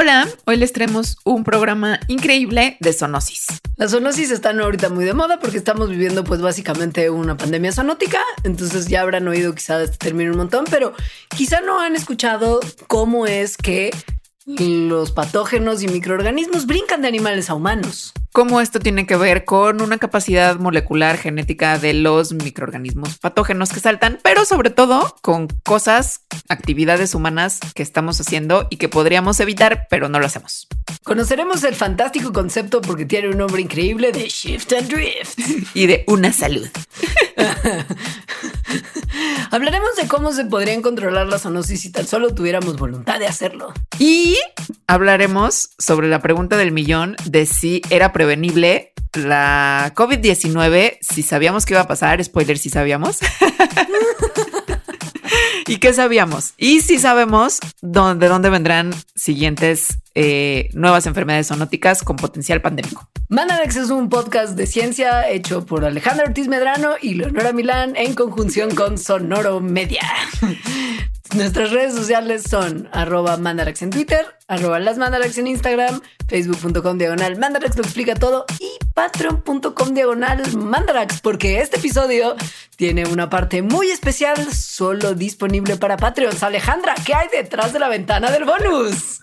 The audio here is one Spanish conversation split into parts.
Hola, hoy les traemos un programa increíble de zoonosis. Las zoonosis están ahorita muy de moda porque estamos viviendo pues básicamente una pandemia zoonótica, entonces ya habrán oído quizá este término un montón, pero quizá no han escuchado cómo es que los patógenos y microorganismos brincan de animales a humanos. Cómo esto tiene que ver con una capacidad molecular genética de los microorganismos patógenos que saltan, pero sobre todo con cosas, actividades humanas que estamos haciendo y que podríamos evitar, pero no lo hacemos. Conoceremos el fantástico concepto porque tiene un nombre increíble de Shift and Drift y de una salud. Hablaremos de cómo se podrían controlar las zoonosis si tan solo tuviéramos voluntad de hacerlo. Y hablaremos sobre la pregunta del millón de si era prevenible la COVID-19, si sabíamos que iba a pasar, spoiler, si sabíamos. ¿Y qué sabíamos? Y si sabemos dónde, de dónde vendrán siguientes eh, nuevas enfermedades zoonóticas con potencial pandémico. Mandarax es un podcast de ciencia hecho por Alejandro Ortiz Medrano y Leonora Milán en conjunción con Sonoro Media. Nuestras redes sociales son arroba mandarax en Twitter, arroba las mandarax en Instagram, facebook.com diagonal mandarax lo explica todo y patreon.com diagonal mandarax porque este episodio tiene una parte muy especial solo disponible para Patreons. Alejandra, ¿qué hay detrás de la ventana del bonus?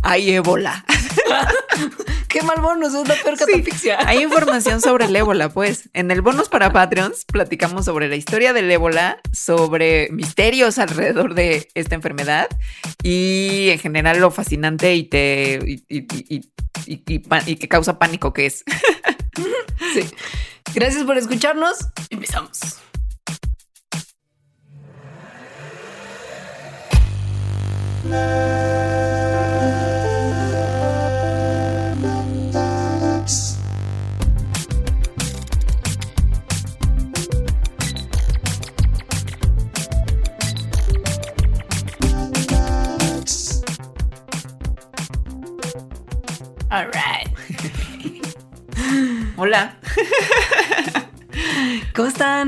Hay ébola. Qué mal bonus, es la peor catafixia. hay información sobre el ébola, pues. En el bonus para Patreons platicamos sobre la historia del ébola, sobre misterios alrededor de esta enfermedad y en general lo fascinante y te y, que causa pánico que es. sí. Gracias por escucharnos. Empezamos.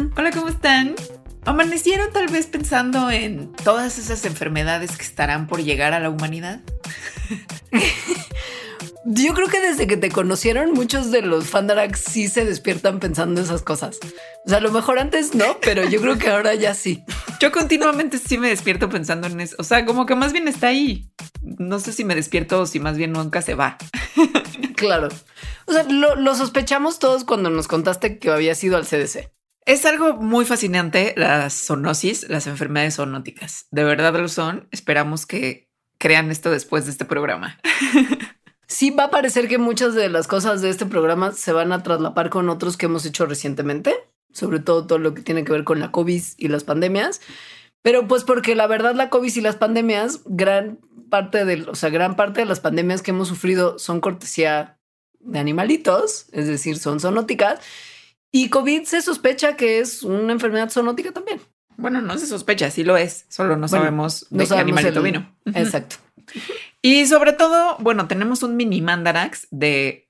Están? Hola, ¿cómo están? ¿Amanecieron tal vez pensando en todas esas enfermedades que estarán por llegar a la humanidad? Yo creo que desde que te conocieron, muchos de los Fandarax sí se despiertan pensando esas cosas. O sea, a lo mejor antes no, pero yo creo que ahora ya sí. Yo continuamente sí me despierto pensando en eso. O sea, como que más bien está ahí. No sé si me despierto o si más bien nunca se va. Claro. O sea, lo, lo sospechamos todos cuando nos contaste que había sido al CDC. Es algo muy fascinante las zoonosis, las enfermedades zoonóticas. De verdad lo son. Esperamos que crean esto después de este programa. sí va a parecer que muchas de las cosas de este programa se van a traslapar con otros que hemos hecho recientemente, sobre todo todo lo que tiene que ver con la COVID y las pandemias. Pero pues porque la verdad la COVID y las pandemias, gran parte de, o sea, gran parte de las pandemias que hemos sufrido son cortesía de animalitos, es decir, son zoonóticas. Y COVID se sospecha que es una enfermedad zoonótica también. Bueno, no se sospecha, sí lo es, solo no sabemos de qué animalito vino. Exacto. Y sobre todo, bueno, tenemos un mini mandarax de,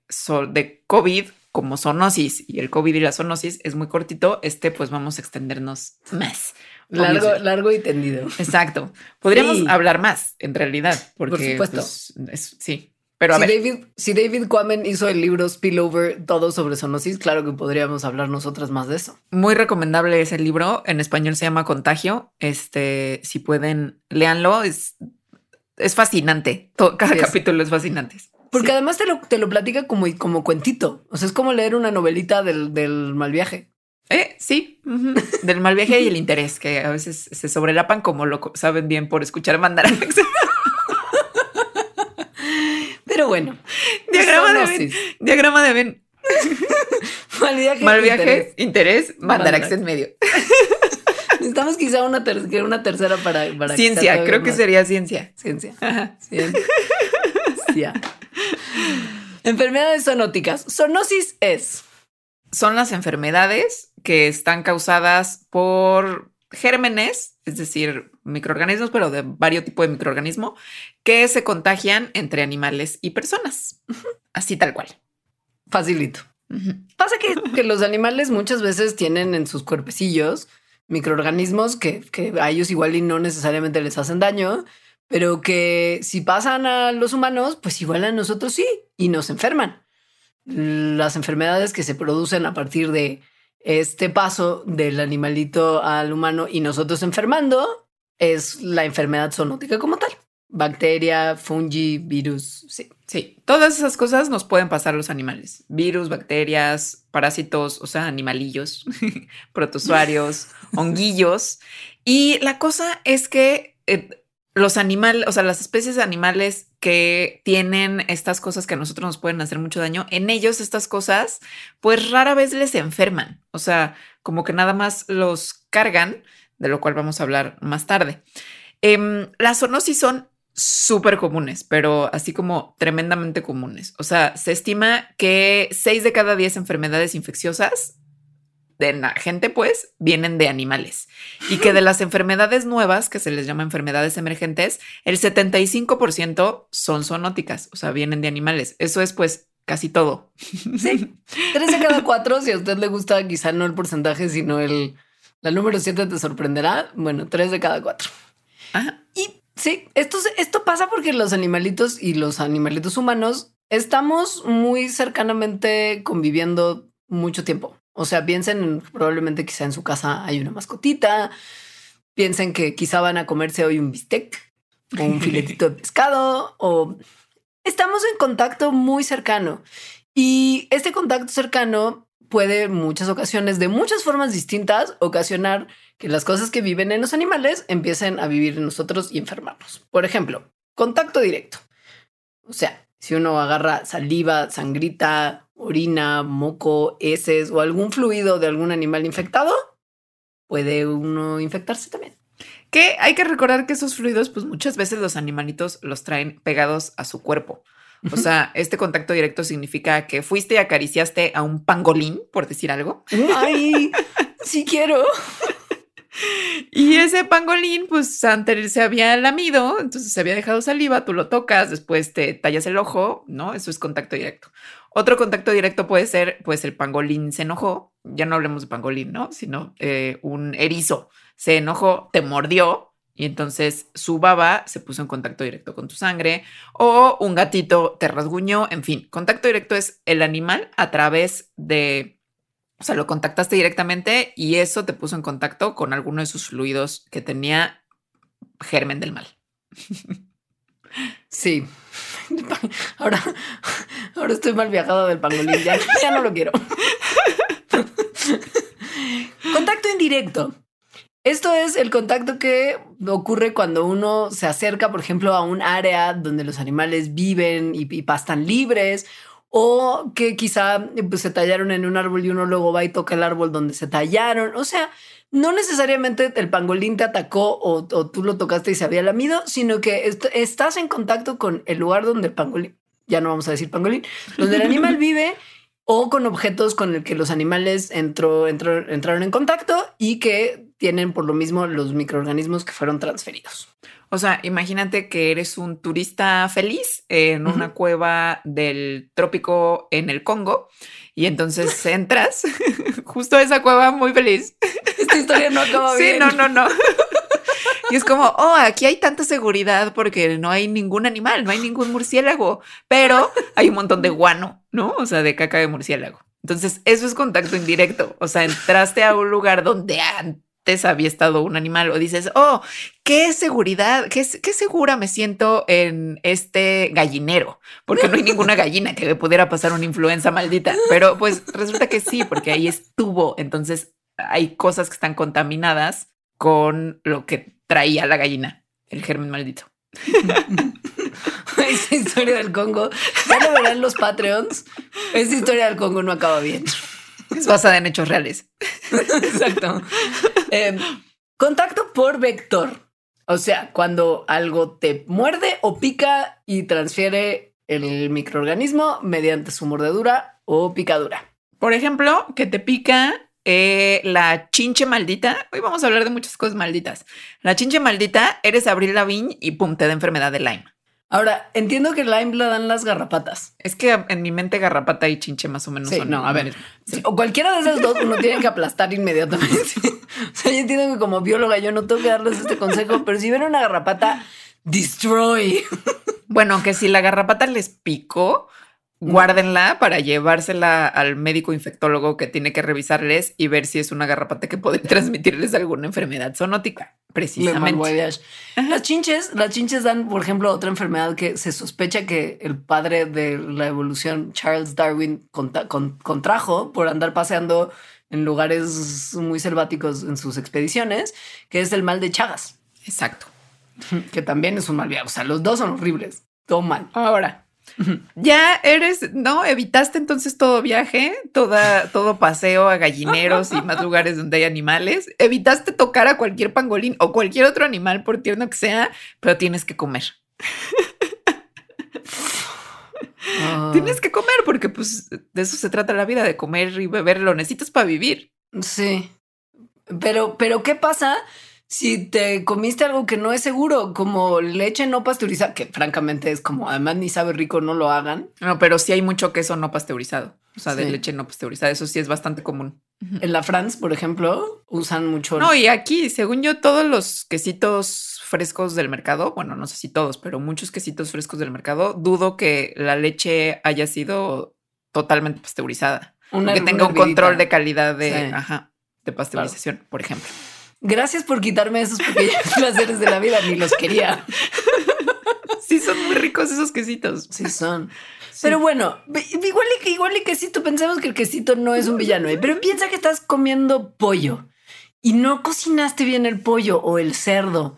de COVID como zoonosis y el COVID y la zoonosis es muy cortito. Este, pues vamos a extendernos más. Largo, largo y tendido. Exacto. Podríamos hablar más en realidad, porque Por supuesto. Pues, sí. Pero a si, ver. David, si David Quammen hizo el libro Spillover, todo sobre zoonosis, claro que podríamos hablar nosotras más de eso. Muy recomendable ese libro. En español se llama Contagio. Este, si pueden, léanlo. Es es fascinante. cada capítulo es fascinante. Porque además te lo, te lo platica como, como cuentito. O sea, es como leer una novelita del, del mal viaje. Eh, sí, del mal viaje y el interés, que a veces se sobrelapan como lo saben bien por escuchar mandar Pero bueno, diagrama de Ben. Diagrama de Ben. mal viaje, mal viaje interés, mandar en medio. Necesitamos quizá una, una tercera para, ciencia. Creo que sería ciencia. Ciencia. Ciencia. Enfermedades zoonóticas. Zoonosis es. Son las enfermedades que están causadas por gérmenes, es decir, microorganismos, pero de varios tipos de microorganismo, que se contagian entre animales y personas. Así tal cual. Facilito. Pasa que, que, los animales muchas veces tienen en sus cuerpecillos microorganismos que, a ellos igual y no necesariamente les hacen daño, pero que si pasan a los humanos, pues igual a nosotros sí, y nos enferman. Las enfermedades que se producen a partir de este paso del animalito al humano y nosotros enfermando es la enfermedad zoonótica como tal. Bacteria, fungi, virus, sí. Sí, todas esas cosas nos pueden pasar a los animales. Virus, bacterias, parásitos, o sea, animalillos, protozoarios, honguillos. Y la cosa es que eh, los animales, o sea, las especies de animales que tienen estas cosas que a nosotros nos pueden hacer mucho daño, en ellos estas cosas, pues rara vez les enferman. O sea, como que nada más los cargan, de lo cual vamos a hablar más tarde. Em, las zoonosis son súper comunes, pero así como tremendamente comunes. O sea, se estima que 6 de cada 10 enfermedades infecciosas de la gente, pues, vienen de animales. Y que de las enfermedades nuevas, que se les llama enfermedades emergentes, el 75% son zoonóticas, o sea, vienen de animales. Eso es, pues, casi todo. Sí, 3 de cada 4, si a usted le gusta, quizá no el porcentaje, sino el, la número 7 te sorprenderá. Bueno, 3 de cada 4. Y Sí, esto, esto pasa porque los animalitos y los animalitos humanos estamos muy cercanamente conviviendo mucho tiempo. O sea, piensen probablemente quizá en su casa hay una mascotita, piensen que quizá van a comerse hoy un bistec o un filetito de pescado o estamos en contacto muy cercano. Y este contacto cercano puede muchas ocasiones, de muchas formas distintas, ocasionar que las cosas que viven en los animales empiecen a vivir en nosotros y enfermarnos. Por ejemplo, contacto directo. O sea, si uno agarra saliva, sangrita, orina, moco, heces o algún fluido de algún animal infectado, puede uno infectarse también. Que hay que recordar que esos fluidos, pues muchas veces los animalitos los traen pegados a su cuerpo. O sea, este contacto directo significa que fuiste y acariciaste a un pangolín, por decir algo. Ay, sí quiero. Y ese pangolín, pues antes se había lamido, entonces se había dejado saliva, tú lo tocas, después te tallas el ojo, ¿no? Eso es contacto directo. Otro contacto directo puede ser, pues el pangolín se enojó, ya no hablemos de pangolín, ¿no? Sino eh, un erizo se enojó, te mordió, y entonces su baba se puso en contacto directo con tu sangre o un gatito te rasguñó, en fin, contacto directo es el animal a través de, o sea, lo contactaste directamente y eso te puso en contacto con alguno de sus fluidos que tenía germen del mal. Sí. Ahora, ahora estoy mal viajado del pangolín, ya, ya no lo quiero. Contacto indirecto. Esto es el contacto que ocurre cuando uno se acerca, por ejemplo, a un área donde los animales viven y, pastan libres, o que quizá pues, se tallaron en un árbol y uno luego va y toca el árbol donde se tallaron. O sea, no necesariamente el pangolín te atacó o, tú lo tocaste y se había lamido, sino que estás en contacto con el lugar donde el pangolín, ya no vamos a decir pangolín, donde el animal vive o con objetos con el que los animales entró, entraron en contacto y que tienen por lo mismo los microorganismos que fueron transferidos. O sea, imagínate que eres un turista feliz en una cueva del trópico en el Congo y entonces entras justo a esa cueva muy feliz. Esta historia no acaba bien. Sí, no, no, no. Y es como, oh, aquí hay tanta seguridad porque no hay ningún animal, no hay ningún murciélago, pero hay un montón de guano, ¿no? O sea, de caca de murciélago. Entonces, eso es contacto indirecto. O sea, entraste a un lugar donde había estado un animal o dices, oh, qué seguridad, qué, qué, segura me siento en este gallinero, porque no hay ninguna gallina que me pudiera pasar una influenza maldita, pero pues resulta que sí, porque ahí estuvo, entonces hay cosas que están contaminadas con lo que traía la gallina, el germen maldito. Esa historia del Congo, ya lo verán los Patreons, esa historia del Congo no acaba bien. Es basada en hechos reales. Exacto. Em, contacto por vector. O sea, cuando algo te muerde o pica y transfiere el microorganismo mediante su mordedura o picadura. Por ejemplo, que te pica eh, la chinche maldita. Hoy vamos a hablar de muchas cosas malditas. La chinche maldita, eres Abril Lavigne y pum, te da enfermedad de Lyme. Ahora, entiendo que Lyme la dan las garrapatas. Es que en mi mente garrapata y chinche más o menos son. No, a ver. o cualquiera de esas dos uno tiene que aplastar inmediatamente. o sea, yo entiendo que como bióloga yo no tengo que darles este consejo, pero si ven una garrapata, destroy. Bueno, aunque si la garrapata les picó, guárdenla para llevársela al médico infectólogo que tiene que revisarles y ver si es una garrapata que puede transmitirles alguna enfermedad zoonótica. Precisamente. Las chinches, las chinches dan, por ejemplo, otra enfermedad que se sospecha que el padre de la evolución, Charles Darwin, contrajo por andar paseando en lugares muy selváticos en sus expediciones, que es el mal de Chagas. Exacto. Que también es un mal viaje. O sea, los dos son horribles. Todo mal. Ahora, ya eres, ¿no? Evitaste entonces todo viaje, toda, todo paseo a gallineros y más lugares donde hay animales. Evitaste tocar a cualquier pangolín o cualquier otro animal, por tierno que sea, pero tienes que comer. Ah. Tienes que comer porque pues de eso se trata la vida, de comer y beber, lo necesitas para vivir. Sí. Pero, pero ¿qué pasa si te comiste algo que no es seguro, como leche no pasteurizada, que francamente es como, además ni sabe rico, no lo hagan. No, pero sí hay mucho queso no pasteurizado, o sea, de leche no pasteurizada, eso sí es bastante común. En la France, por ejemplo, usan mucho. No, y aquí, según yo, todos los quesitos frescos del mercado, bueno, no sé si todos, pero muchos quesitos frescos del mercado, dudo que la leche haya sido totalmente pasteurizada. que tenga un control de calidad de, de pasteurización, por ejemplo. Gracias por quitarme esos pequeños placeres de la vida, ni los quería. Sí, son muy ricos esos quesitos. Sí, son. Pero bueno, igual y que igual y quesito, pensemos que el quesito no es un villano, ¿eh? pero piensa que estás comiendo pollo y no cocinaste bien el pollo o el cerdo.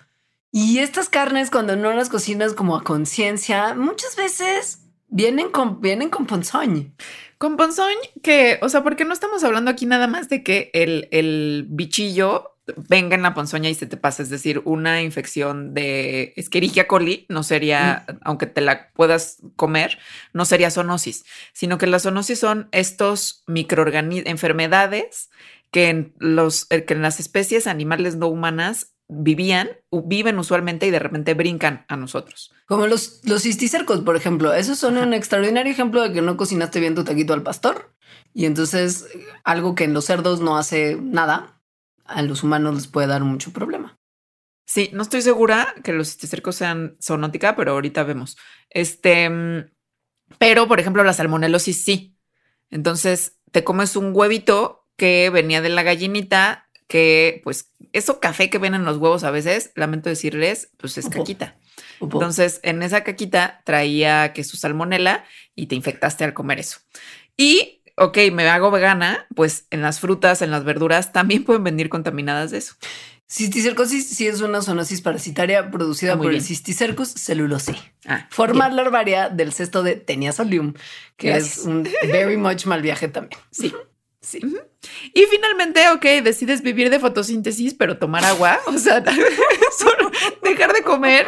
Y estas carnes, cuando no las cocinas como a conciencia, muchas veces vienen con, vienen con ponzoñ. Con ponzoñ, que, o sea, porque no estamos hablando aquí nada más de que el, el bichillo venga en la ponzoña y se te pasa. Es decir, una infección de Escherichia coli no sería, mm. aunque te la puedas comer, no sería zoonosis, sino que las zoonosis son estos microorganismos, enfermedades que en, los, eh, que en las especies animales no humanas vivían, viven usualmente y de repente brincan a nosotros. Como los, los cisticercos, por ejemplo. Esos son un extraordinario ejemplo de que no cocinaste bien tu taquito al pastor. Y entonces algo que en los cerdos no hace nada, a los humanos les puede dar mucho problema. Sí, no estoy segura que los cisticercos sean zoonótica, pero ahorita vemos. Este, mm, pero por ejemplo, la salmonelosis sí. Entonces te comes un huevito que venía de la gallinita, que pues eso café que ven en los huevos a veces, lamento decirles, pues es caquita. Entonces en esa caquita traía que su salmonela y te infectaste al comer eso. Y ok, me hago vegana, pues en las frutas, en las verduras también pueden venir contaminadas de eso. Cisticercosis sí es una zoonosis parasitaria producida ah, por el Cisticercus celulose. Ah, Forma larvaria del cesto de Tenia solium, que es un very much mal viaje también. Sí. Sí. Y finalmente, ok, decides vivir de fotosíntesis, pero tomar agua, o sea, dejar de comer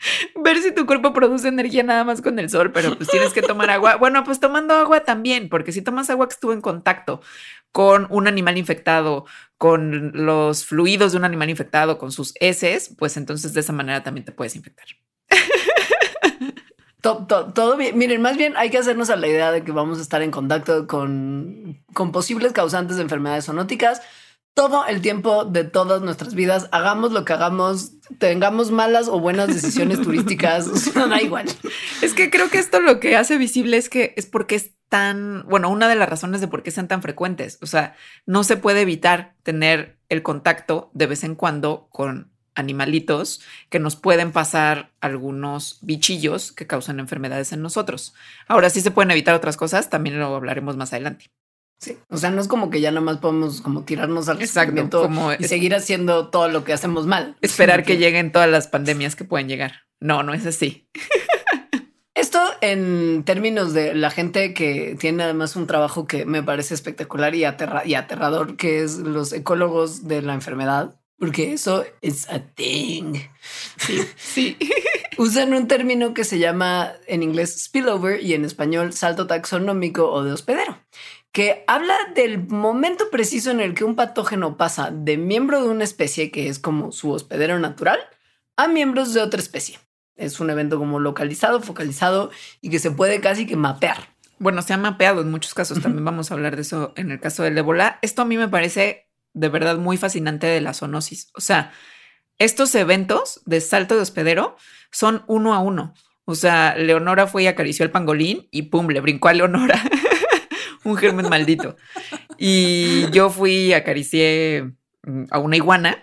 ver si tu cuerpo produce energía nada más con el sol, pero pues tienes que tomar agua. Bueno, pues tomando agua también, porque si tomas agua que estuvo en contacto con un animal infectado, con los fluidos de un animal infectado, con sus heces, pues entonces de esa manera también te puedes infectar. Todo, bien. Miren, más bien hay que hacernos a la idea de que vamos a estar en contacto con, con posibles causantes de enfermedades zoonóticas todo el tiempo de todas nuestras vidas, hagamos lo que hagamos, tengamos malas o buenas decisiones turísticas, da igual. Es que creo que esto lo que hace visible es que es porque es tan, bueno, una de las razones de por qué sean tan frecuentes. O sea, no se puede evitar tener el contacto de vez en cuando con animalitos que nos pueden pasar algunos bichillos que causan enfermedades en nosotros. Ahora sí se pueden evitar otras cosas, también lo hablaremos más adelante. Sí, o sea, no es como que ya nada más podemos como tirarnos al Exacto, y seguir haciendo todo lo que hacemos mal. Esperar que... lleguen todas las pandemias que pueden llegar. No, no es así. Esto en términos de la gente que tiene además un trabajo que me parece espectacular y, y aterrador, que es los ecólogos de la enfermedad, porque eso es a thing. Sí, sí. Usan un término que se llama en inglés spillover y en español salto taxonómico o de hospedero que habla del momento preciso en el que un patógeno pasa de miembro de una especie, que es como su hospedero natural, a miembros de otra especie. Es un evento como localizado, focalizado y que se puede casi que mapear. Bueno, se ha mapeado en muchos casos. También vamos a hablar de eso en el caso del ébola. Esto a mí me parece de verdad muy fascinante de la zoonosis. O sea, estos eventos de salto de hospedero son uno a uno. O sea, Leonora fue y acarició el pangolín y pum, le brincó a Leonora. un germen maldito. Y yo fui y acaricié mm, a una iguana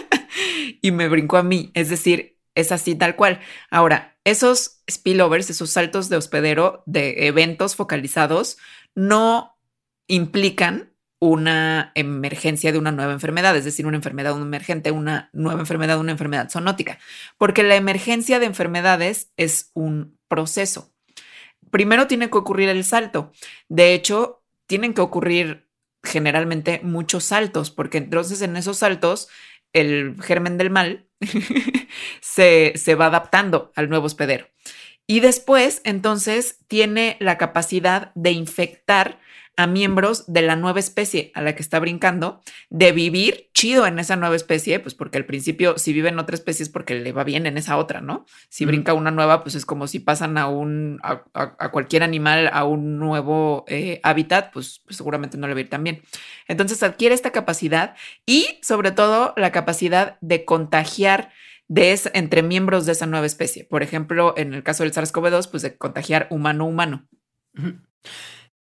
y me brincó a mí. Es decir, es así tal cual. Ahora, esos spillovers, esos saltos de hospedero de eventos focalizados, no implican una emergencia de una nueva enfermedad, es decir, una enfermedad emergente, una nueva enfermedad, una enfermedad zoonótica, porque la emergencia de enfermedades es un proceso. Primero tiene que ocurrir el salto. De hecho, tienen que ocurrir generalmente muchos saltos, porque entonces en esos saltos el germen del mal se, se va adaptando al nuevo hospedero. Y después, entonces, tiene la capacidad de infectar a miembros de la nueva especie a la que está brincando, de vivir chido en esa nueva especie, pues porque al principio si vive en otra especie es porque le va bien en esa otra, ¿no? Si brinca una nueva, pues es como si pasan a un, a, cualquier animal a un nuevo eh, hábitat, pues, pues, seguramente no le va a ir tan bien. Entonces adquiere esta capacidad y sobre todo la capacidad de contagiar de entre miembros de esa nueva especie. Por ejemplo, en el caso del SARS-CoV-2, pues de contagiar humano-humano.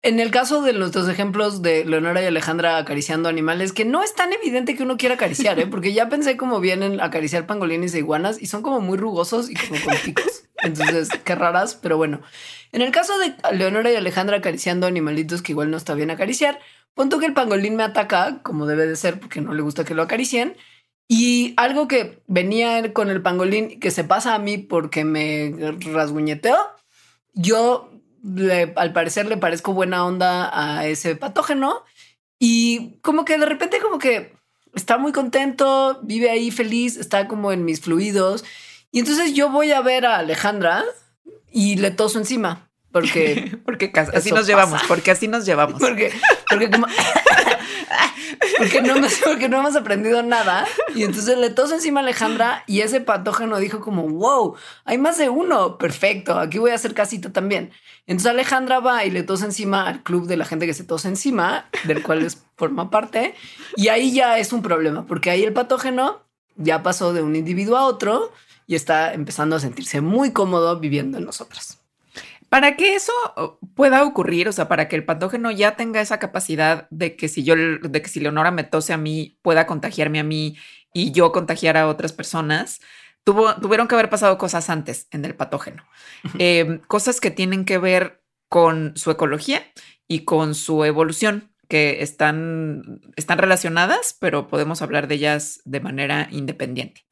En el caso de los dos ejemplos de Leonora y Alejandra acariciando animales, que no es tan evidente que uno quiera acariciar, ¿eh? porque ya pensé cómo vienen a acariciar pangolines e iguanas y son como muy rugosos y como con picos. Entonces, qué raras, pero bueno. En el caso de Leonora y Alejandra acariciando animalitos que igual no está bien acariciar, punto que el pangolín me ataca, como debe de ser, porque no le gusta que lo acaricien. Y algo que venía con el pangolín que se pasa a mí porque me rasguñeteo, yo al parecer le parezco buena onda a ese patógeno y como que de repente como que está muy contento, vive ahí feliz, está como en mis fluidos. Y entonces yo voy a ver a Alejandra y le toso encima. Porque, porque así nos llevamos, porque así nos llevamos. Porque, porque como, porque no, porque no hemos aprendido nada. Y entonces le toso encima a Alejandra y ese patógeno dijo como, wow, hay más de uno. Perfecto, aquí voy a hacer casita también. Entonces Alejandra va y le tose encima al club de la gente que se tose encima, del cual es, forma parte. Y ahí ya es un problema, porque ahí el patógeno ya pasó de un individuo a otro y está empezando a sentirse muy cómodo viviendo en nosotras. Para que eso pueda ocurrir, o sea, para que el patógeno ya tenga esa capacidad de que si yo, de que si Leonora me tose a mí, pueda contagiarme a mí y yo contagiar a otras personas, tuvo, tuvieron que haber pasado cosas antes en el patógeno. Em, cosas que tienen que ver con su ecología y con su evolución, que están, están relacionadas, pero podemos hablar de ellas de manera independiente.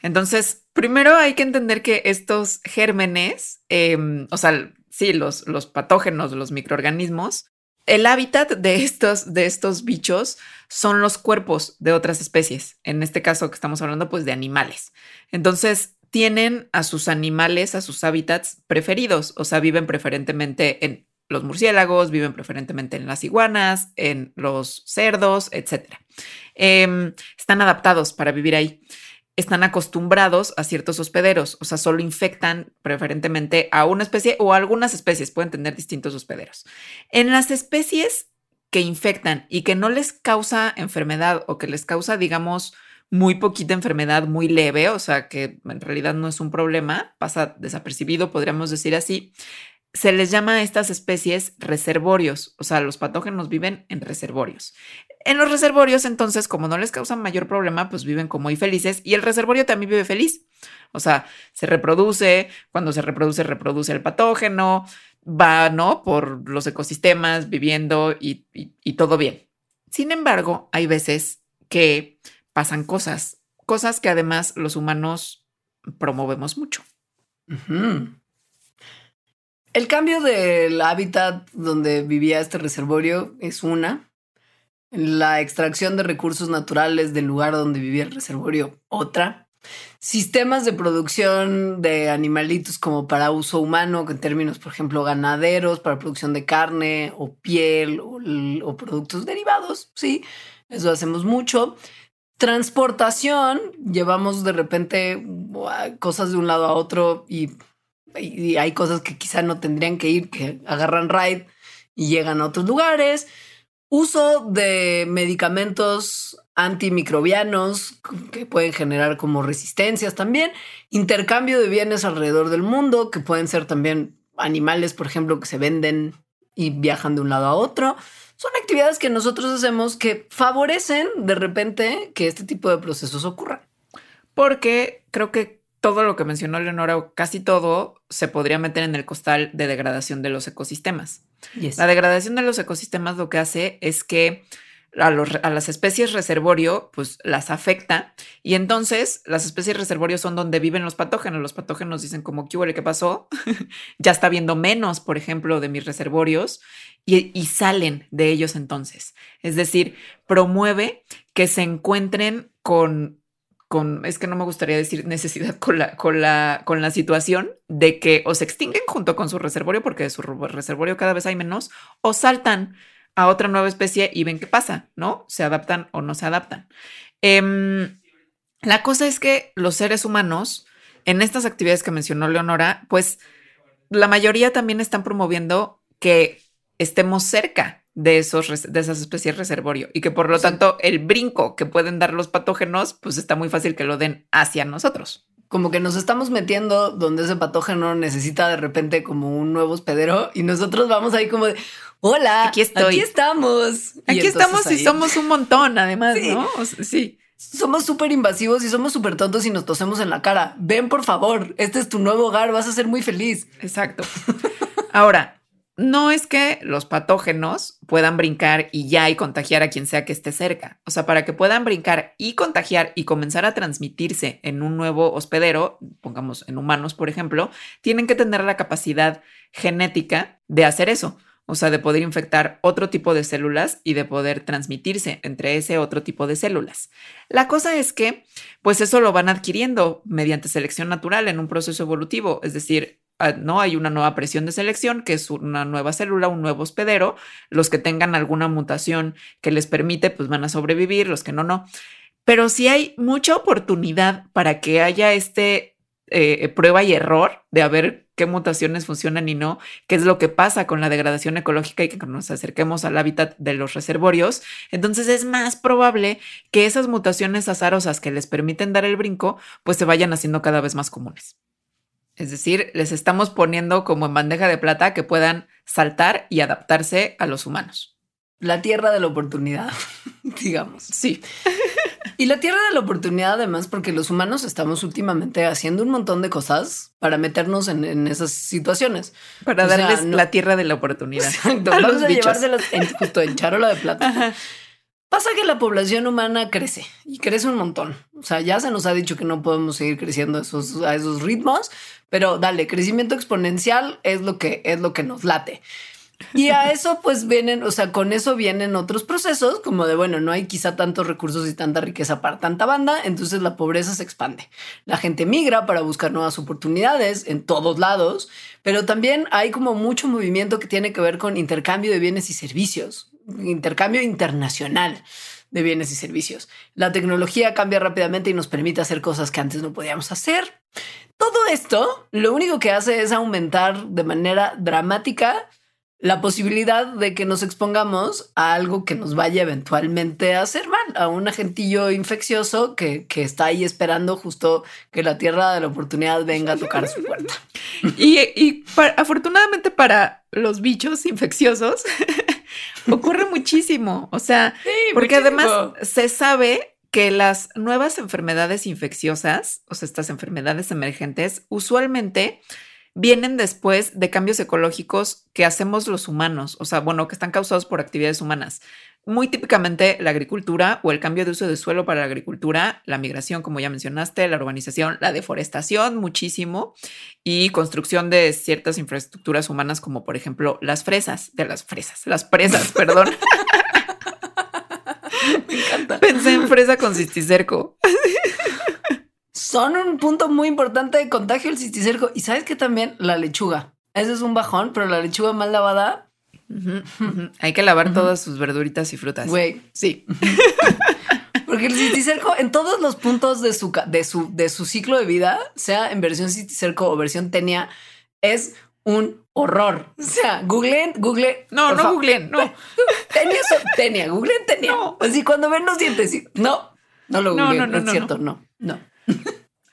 Entonces, primero hay que entender que estos gérmenes, em, o sea, sí, los, los patógenos, los microorganismos, el hábitat de estos, de estos bichos son los cuerpos de otras especies. En este caso que estamos hablando, pues de animales. Entonces, tienen a sus animales, a sus hábitats preferidos, o sea, viven preferentemente en los murciélagos, viven preferentemente en las iguanas, en los cerdos, etc. Em, están adaptados para vivir ahí están acostumbrados a ciertos hospederos, o sea, solo infectan preferentemente a una especie o a algunas especies, pueden tener distintos hospederos. En las especies que infectan y que no les causa enfermedad o que les causa, digamos, muy poquita enfermedad, muy leve, o sea, que en realidad no es un problema, pasa desapercibido, podríamos decir así, se les llama a estas especies reservorios, o sea, los patógenos viven en reservorios. En los reservorios, entonces, como no les causan mayor problema, pues viven como muy felices y el reservorio también vive feliz. O sea, se reproduce, cuando se reproduce, reproduce el patógeno, va, ¿no? Por los ecosistemas viviendo y, todo bien. Sin embargo, hay veces que pasan cosas, cosas que además los humanos promovemos mucho. El cambio del hábitat donde vivía este reservorio es una. La extracción de recursos naturales del lugar donde vivía el reservorio, otra. Sistemas de producción de animalitos como para uso humano, en términos, por ejemplo, ganaderos, para producción de carne o piel o, productos derivados, sí, eso hacemos mucho. Transportación, llevamos de repente cosas de un lado a otro y y hay cosas que quizá no tendrían que ir, que agarran ride y llegan a otros lugares. Uso de medicamentos antimicrobianos que pueden generar como resistencias también, intercambio de bienes alrededor del mundo, que pueden ser también animales, por ejemplo, que se venden y viajan de un lado a otro. Son actividades que nosotros hacemos que favorecen de repente que este tipo de procesos ocurran. Porque creo que todo lo que mencionó Leonora, o casi todo, se podría meter en el costal de degradación de los ecosistemas. La degradación de los ecosistemas lo que hace es que a, las especies reservorio, pues las afecta. Y entonces las especies reservorio son donde viven los patógenos. Los patógenos dicen como, ¿qué huele? ¿Qué pasó? ya está viendo menos, por ejemplo, de mis reservorios y, y, salen de ellos entonces. Es decir, promueve que se encuentren con con, es que no me gustaría decir necesidad con la, con la, con la situación de que o se extinguen junto con su reservorio, porque de su reservorio cada vez hay menos, o saltan a otra nueva especie y ven qué pasa, ¿no? Se adaptan o no se adaptan. Em, la cosa es que los seres humanos, en estas actividades que mencionó Leonora, pues la mayoría también están promoviendo que estemos cerca de, esos, de esas especies reservorio y que por lo tanto el brinco que pueden dar los patógenos, pues está muy fácil que lo den hacia nosotros. Como que nos estamos metiendo donde ese patógeno necesita de repente como un nuevo hospedero y nosotros vamos ahí como de, hola, aquí estoy. Aquí estamos. Aquí estamos y somos un montón además, ¿no? sí. Somos súper invasivos y somos súper tontos y nos tosemos en la cara. Ven, por favor, este es tu nuevo hogar, vas a ser muy feliz. Exacto. Ahora, no es que los patógenos puedan brincar y ya y contagiar a quien sea que esté cerca. O sea, para que puedan brincar y contagiar y comenzar a transmitirse en un nuevo hospedero, pongamos en humanos, por ejemplo, tienen que tener la capacidad genética de hacer eso. O sea, de poder infectar otro tipo de células y de poder transmitirse entre ese otro tipo de células. La cosa es que, pues eso lo van adquiriendo mediante selección natural en un proceso evolutivo. Es decir, ¿no? Hay una nueva presión de selección, que es una nueva célula, un nuevo hospedero. Los que tengan alguna mutación que les permite, pues van a sobrevivir, los que no, no. Pero si hay mucha oportunidad para que haya este eh, prueba y error de a ver qué mutaciones funcionan y no, qué es lo que pasa con la degradación ecológica y que nos acerquemos al hábitat de los reservorios, entonces es más probable que esas mutaciones azarosas que les permiten dar el brinco, pues se vayan haciendo cada vez más comunes. Es decir, les estamos poniendo como en bandeja de plata que puedan saltar y adaptarse a los humanos. La tierra de la oportunidad, digamos. Sí. Y la tierra de la oportunidad, además, porque los humanos estamos últimamente haciendo un montón de cosas para meternos en, esas situaciones. Para darles la tierra de la oportunidad. Exacto. Vamos a llevárselas en, justo en charola de plata. Pasa que la población humana crece y crece un montón. O sea, ya se nos ha dicho que no podemos seguir creciendo a esos, a esos ritmos, pero dale, crecimiento exponencial es lo que es lo que nos late. Y a eso pues vienen, o sea, con eso vienen otros procesos como de, bueno, no hay quizá tantos recursos y tanta riqueza para tanta banda, entonces la pobreza se expande. La gente migra para buscar nuevas oportunidades en todos lados, pero también hay como mucho movimiento que tiene que ver con intercambio de bienes y servicios intercambio internacional de bienes y servicios. La tecnología cambia rápidamente y nos permite hacer cosas que antes no podíamos hacer. Todo esto lo único que hace es aumentar de manera dramática la posibilidad de que nos expongamos a algo que nos vaya eventualmente a hacer mal, a un agentillo infeccioso que, está ahí esperando justo que la tierra de la oportunidad venga a tocar su puerta. Y, afortunadamente para los bichos infecciosos, ocurre muchísimo. O sea, porque además se sabe que las nuevas enfermedades infecciosas, o sea, estas enfermedades emergentes, usualmente vienen después de cambios ecológicos que hacemos los humanos, o sea, bueno, que están causados por actividades humanas. Muy típicamente la agricultura o el cambio de uso de suelo para la agricultura, la migración, como ya mencionaste, la urbanización, la deforestación muchísimo y construcción de ciertas infraestructuras humanas como por ejemplo las fresas, de las fresas, las presas, perdón. Me encanta. Pensé en fresa con cisticerco. Son un punto muy importante de contagio el cisticerco. Y sabes que también la lechuga. Ese es un bajón, pero la lechuga mal lavada hay que lavar todas sus verduritas y frutas. Güey, sí. Porque el citicerco en todos los puntos de su, de, su, de su ciclo de vida, sea en versión citicerco o versión tenia, es un horror. O sea, googleen, google. No, no googleen, no. Tenía, tenía, googleen, tenía. No. Así cuando ven los dientes, no, no lo googleen, no, no, no, es cierto, no, no.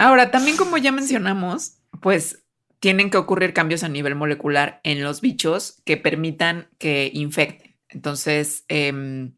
Ahora, también como ya mencionamos, pues tienen que ocurrir cambios a nivel molecular en los bichos que permitan que infecten. Entonces, em,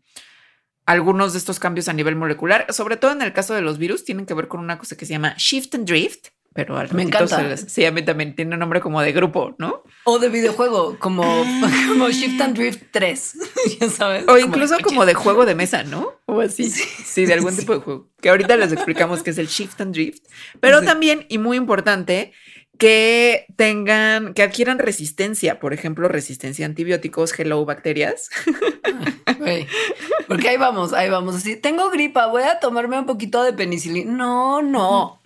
algunos de estos cambios a nivel molecular, sobre todo en el caso de los virus, tienen que ver con una cosa que se llama shift and drift, pero al Me encanta. les- sí, a mí también tiene un nombre como de grupo, ¿no? O de videojuego, como, como Shift and Drift 3. ya sabes. O Como incluso como de juego de mesa, ¿no? O así. Sí, de algún tipo de juego. Que ahorita les explicamos que es el shift and drift. Pero Sí. también, y muy importante, que tengan, que adquieran resistencia, por ejemplo, resistencia a antibióticos, hello bacterias. Güey, Porque ahí vamos, ahí vamos. Así, tengo gripa, voy a tomarme un poquito de penicilina. No, no.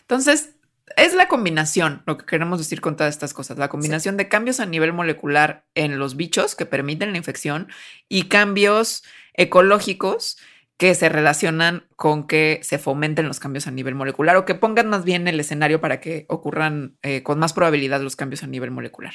Entonces, es la combinación, lo que queremos decir con todas estas cosas, la combinación de cambios a nivel molecular en los bichos que permiten la infección y cambios ecológicos que se relacionan con que se fomenten los cambios a nivel molecular o que pongan más bien el escenario para que ocurran eh, con más probabilidad los cambios a nivel molecular.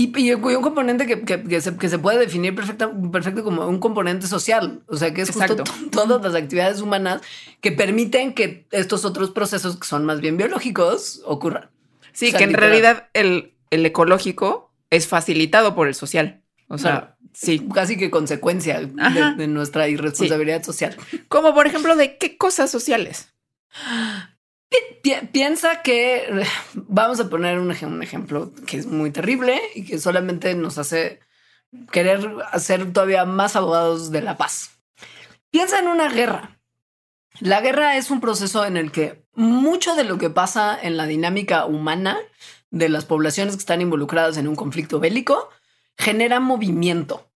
Y, y un componente que, que- que se, que se puede definir perfecta, perfecto como un componente social. O sea, que es justo todas las actividades humanas que permiten que estos otros procesos que son más bien biológicos ocurran. Sí, O sea, que en literal. realidad el, el ecológico es facilitado por el social. O sea, Claro. sí. Casi que consecuencia de, nuestra irresponsabilidad social. Como por ejemplo, de qué cosas sociales. Pi- piensa que vamos a poner un, ej- un ejemplo que es muy terrible y que solamente nos hace querer hacer todavía más abogados de la paz. Piensa en una guerra. La guerra es un proceso en el que mucho de lo que pasa en la dinámica humana de las poblaciones que están involucradas en un conflicto bélico genera movimiento.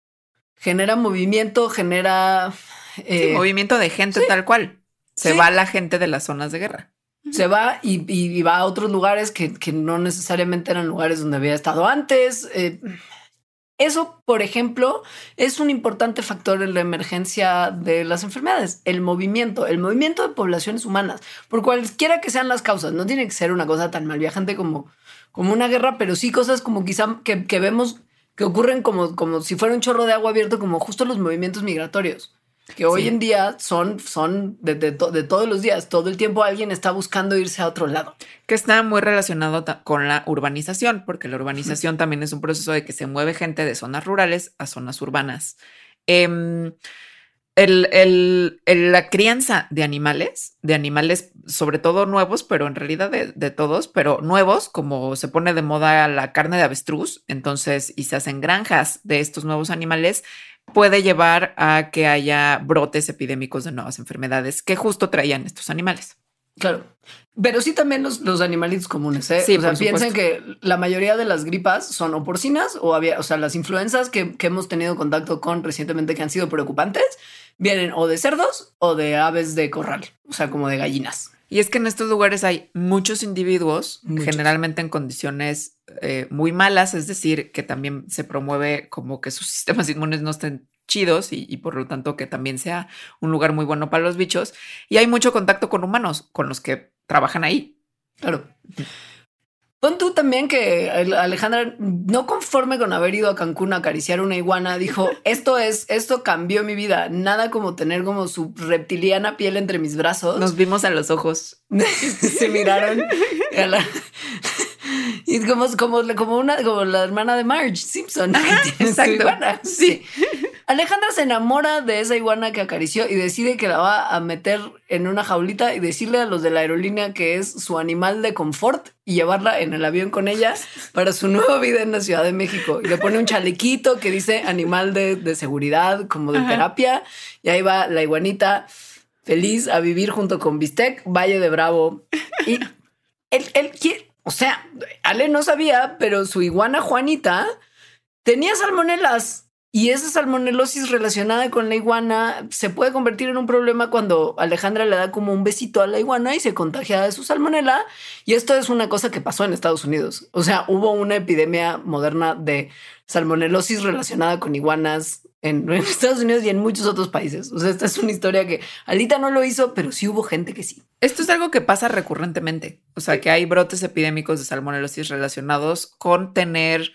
Genera movimiento, genera... Sí, eh, movimiento de gente tal cual. Se Sí. va la gente de las zonas de guerra. Se va y, va a otros lugares que, que no necesariamente eran lugares donde había estado antes. Eh, eso, por ejemplo, es un importante factor en la emergencia de las enfermedades, el movimiento, el movimiento de poblaciones humanas, por cualquiera que sean las causas. No tiene que ser una cosa tan mal viajante como, como una guerra, pero sí cosas como quizá que, que vemos que ocurren como, como si fuera un chorro de agua abierto, como justo los movimientos migratorios que hoy Sí. en día son, son de, de to- de todos los días. Todo el tiempo alguien está buscando irse a otro lado. Que está muy relacionado con la urbanización, porque la urbanización también es un proceso de que se mueve gente de zonas rurales a zonas urbanas. Em, el- el- el- la crianza de animales, de animales sobre todo nuevos, pero en realidad de, de todos, pero nuevos, como se pone de moda la carne de avestruz, entonces, y se hacen granjas de estos nuevos animales, puede llevar a que haya brotes epidémicos de nuevas enfermedades que justo traían estos animales. Claro. Pero sí también los, los animalitos comunes. ¿eh? Sí, o sea, piensen que la mayoría de las gripas son o porcinas o había, o sea, las influencias que, que hemos tenido contacto con recientemente que han sido preocupantes vienen o de cerdos o de aves de corral, o sea, como de gallinas. Y es que en estos lugares hay muchos individuos, Muchos. generalmente en condiciones eh, muy malas, es decir, que también se promueve como que sus sistemas inmunes no estén chidos y, y por lo tanto que también sea un lugar muy bueno para los bichos. Y hay mucho contacto con humanos, con los que trabajan ahí. Claro. Pon tú también que Alejandra, no conforme con haber ido a Cancún a acariciar una iguana, dijo, esto es, esto cambió mi vida. Nada como tener como su reptiliana piel entre mis brazos. Nos vimos a los ojos. se miraron a la- y como, como, como una como la hermana de Marge Simpson exacto. iguana. Sí. Alejandra se enamora de esa iguana que acarició y decide que la va a meter en una jaulita y decirle a los de la aerolínea que es su animal de confort y llevarla en el avión con ella para su nueva vida en la Ciudad de México. Y le pone un chalequito que dice animal de, de seguridad, como de Ajá. terapia. Y ahí va la iguanita feliz a vivir junto con Bistec, Valle de Bravo. Y él, él o sea, Ale no sabía, pero su iguana Juanita tenía salmonelas. Y esa salmonelosis relacionada con la iguana se puede convertir en un problema cuando Alejandra le da como un besito a la iguana y se contagia de su salmonela. Y esto es una cosa que pasó en Estados Unidos. O sea, hubo una epidemia moderna de salmonelosis relacionada con iguanas en, Estados Unidos y en muchos otros países. O sea, esta es una historia que Alita no lo hizo, pero sí hubo gente que sí. Esto es algo que pasa recurrentemente. O sea, que hay brotes epidémicos de salmonelosis relacionados con tener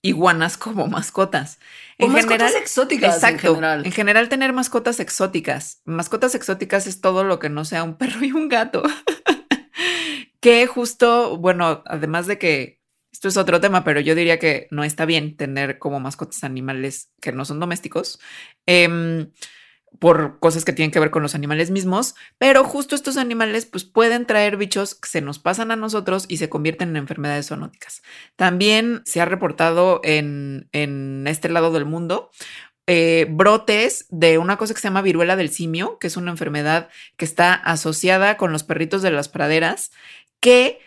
iguanas como mascotas. En mascotas exóticas. Exacto. En general. en general, tener mascotas exóticas. Mascotas exóticas es todo lo que no sea un perro y un gato. que justo, bueno, además de que esto es otro tema, pero yo diría que no está bien tener como mascotas animales que no son domésticos. Em, por cosas que tienen que ver con los animales mismos, pero justo estos animales pues pueden traer bichos que se nos pasan a nosotros y se convierten en enfermedades zoonóticas. También se ha reportado en, en este lado del mundo eh, brotes de una cosa que se llama viruela del simio, que es una enfermedad que está asociada con los perritos de las praderas, que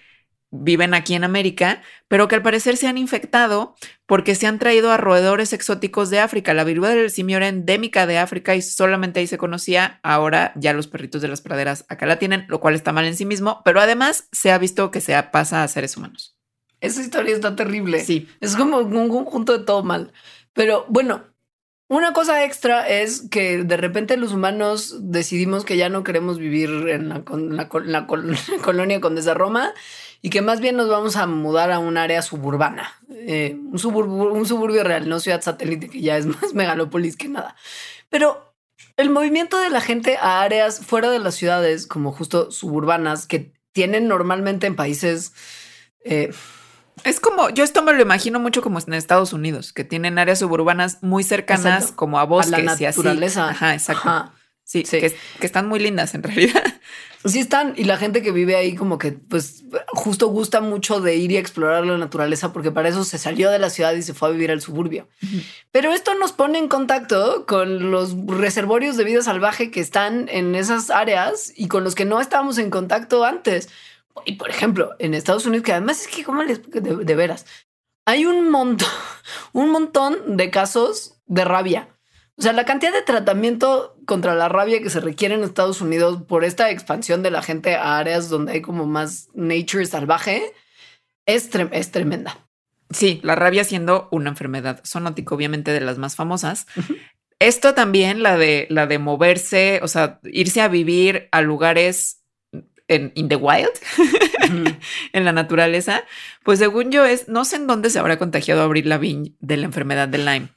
viven aquí en América, pero que al parecer se han infectado porque se han traído a roedores exóticos de África. La viruela del simio era endémica de África y solamente ahí se conocía. Ahora ya los perritos de las praderas acá la tienen, lo cual está mal en sí mismo, pero además se ha visto que se pasa a seres humanos. Esa historia está terrible. Sí. Es como un conjunto de todo mal. Pero bueno, una cosa extra es que de repente los humanos decidimos que ya no queremos vivir en la, colonia Condesa Roma y que más bien nos vamos a mudar a un área suburbana, eh, un, suburbio, un suburbio real, no ciudad satélite, que ya es más megalópolis que nada. Pero el movimiento de la gente a áreas fuera de las ciudades, como justo suburbanas, que tienen normalmente en países... Eh, es como, yo esto me lo imagino mucho como en Estados Unidos, que tienen áreas suburbanas muy cercanas como a bosques a la naturaleza. Ajá, exacto. Sí, Que, están muy lindas en realidad. Sí están, y la gente que vive ahí como que pues justo gusta mucho de ir y explorar la naturaleza porque para eso se salió de la ciudad y se fue a vivir al suburbio. Pero esto nos pone en contacto con los reservorios de vida salvaje que están en esas áreas y con los que no estábamos en contacto antes. Y por ejemplo, en Estados Unidos, que además es que como les de, de veras, hay un montón, un montón de casos de rabia o sea, la cantidad de tratamiento contra la rabia que se requiere en Estados Unidos por esta expansión de la gente a áreas donde hay como más nature salvaje es, es tremenda. Sí, la rabia siendo una enfermedad zoonótica, obviamente de las más famosas. Esto también, la de, la de moverse, o sea, irse a vivir a lugares en in the wild, en la naturaleza, pues según yo es, no sé en dónde se habrá contagiado Abril Lavigne de la enfermedad de Lyme,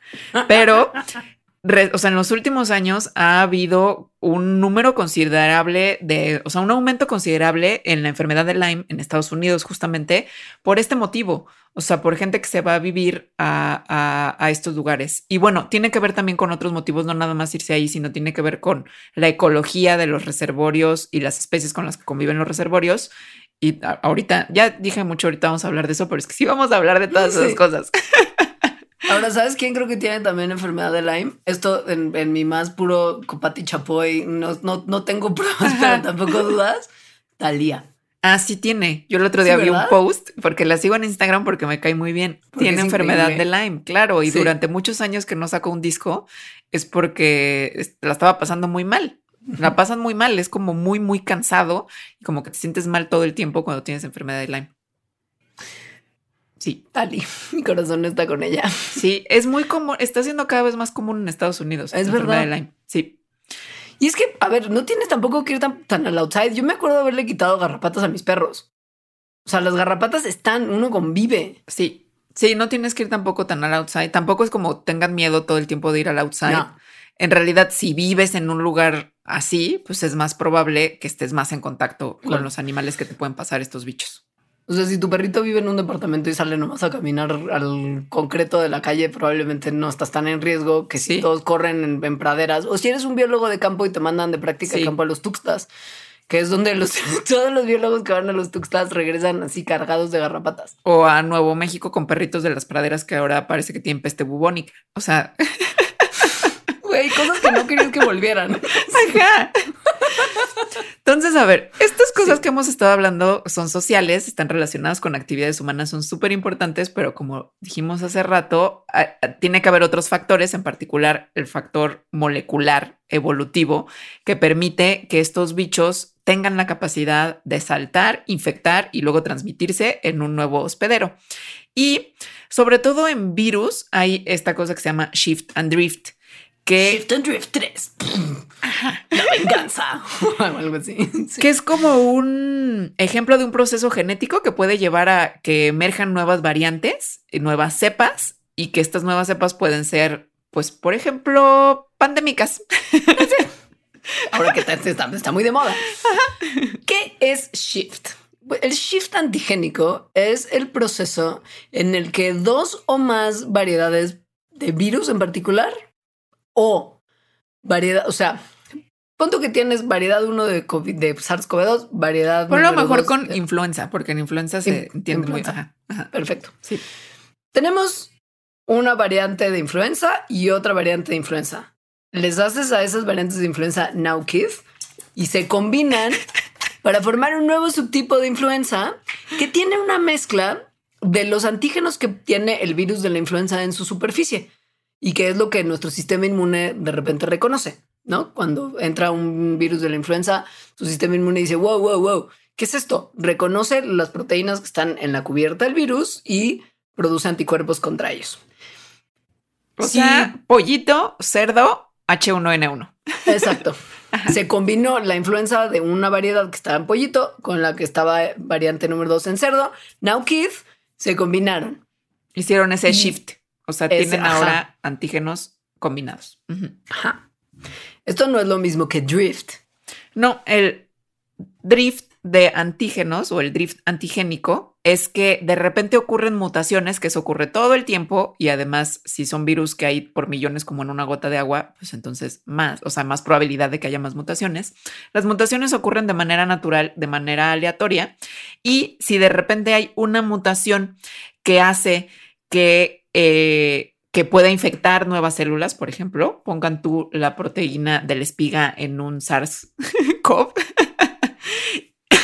pero o sea, en los últimos años ha habido un número considerable de, o sea, un aumento considerable en la enfermedad de Lyme en Estados Unidos, justamente por este motivo. O sea, por gente que se va a vivir a, a, estos lugares. Y bueno, tiene que ver también con otros motivos, no nada más irse ahí, sino tiene que ver con la ecología de los reservorios y las especies con las que conviven los reservorios. Y ahorita, ya dije mucho, ahorita vamos a hablar de eso, pero es que sí vamos a hablar de todas esas cosas. Ahora, ¿sabes quién creo que tiene también enfermedad de Lyme? Esto en, mi más puro copati chapoy, no, no, no tengo pruebas, pero tampoco dudas. Talía. Ah, sí tiene. Yo el otro día vi un post porque la sigo en Instagram porque me cae muy bien. Tiene enfermedad de Lyme, claro. Y durante muchos años que no sacó un disco es porque la estaba pasando muy mal. La pasan muy mal. Es como muy, muy cansado y como que te sientes mal todo el tiempo cuando tienes enfermedad de Lyme. Sí. Tali, mi corazón está con ella. Sí, es muy común, está siendo cada vez más común en Estados Unidos. Es verdad. Lyme. Sí. Y es que, a ver, no tienes tampoco que ir tan, tan al outside. Yo me acuerdo de haberle quitado garrapatas a mis perros. O sea, las garrapatas están, uno convive. Sí. Sí, no tienes que ir tampoco tan al outside. Tampoco es como tengan miedo todo el tiempo de ir al outside. En realidad, si vives en un lugar así, pues es más probable que estés más en contacto con los animales que te pueden pasar estos bichos. O sea, si tu perrito vive en un departamento y sale nomás a caminar al concreto de la calle, probablemente no estás tan en riesgo que si todos corren en, praderas. O si eres un biólogo de campo y te mandan de práctica de campo a los Tuxtas, que es donde los, todos los biólogos que van a los Tuxtas regresan así cargados de garrapatas. O a Nuevo México con perritos de las praderas que ahora parece que tienen peste bubónica. O sea... Güey, cosas que no querías que volvieran. Ajá. Entonces, a ver, estas cosas que hemos estado hablando son sociales, están relacionadas con actividades humanas, son súper importantes, pero como dijimos hace rato, tiene que haber otros factores, en particular el factor molecular evolutivo, que permite que estos bichos tengan la capacidad de saltar, infectar y luego transmitirse en un nuevo hospedero. Y sobre todo en virus hay esta cosa que se llama shift and drift que... Shift and Drift 3. La venganza. algo así. Que es como un ejemplo de un proceso genético que puede llevar a que emerjan nuevas variantes, nuevas cepas, y que estas nuevas cepas pueden ser, pues, por ejemplo, pandémicas. Ahora que está, muy de moda. ¿Qué es Shift? El shift antigénico es el proceso en el que dos o más variedades de virus en particular o variedad, o sea, punto que tienes variedad 1 de, COVID, de SARS-CoV-2, variedad. Por lo mejor con influenza, porque en influenza se entiende muy. Perfecto. Sí. Tenemos una variante de influenza y otra variante de influenza. Les haces a esas variantes de influenza now kids y se combinan para formar un nuevo subtipo de influenza que tiene una mezcla de los antígenos que tiene el virus de la influenza en su superficie y que es lo que nuestro sistema inmune de repente reconoce, ¿no? Cuando entra un virus de la influenza, su sistema inmune dice, wow, wow, wow, ¿qué es esto? Reconoce las proteínas que están en la cubierta del virus y produce anticuerpos contra ellos. O sea, pollito, cerdo, H1N1. Exacto. Se combinó la influenza de una variedad que estaba en pollito con la que estaba variante número 2 en cerdo. Now Keith se combinaron. Hicieron ese shift. O sea, tienen ahora antígenos combinados. Ajá. Esto no es lo mismo que drift. No, el drift de antígenos o el drift antigénico es que de repente ocurren mutaciones, que eso ocurre todo el tiempo y además si son virus que hay por millones como en una gota de agua, pues entonces más, o sea, más probabilidad de que haya más mutaciones. Las mutaciones ocurren de manera natural, de manera aleatoria y si de repente hay una mutación que hace que eh, que pueda infectar nuevas células, por ejemplo, pongan tú la proteína de la espiga en un SARS-CoV.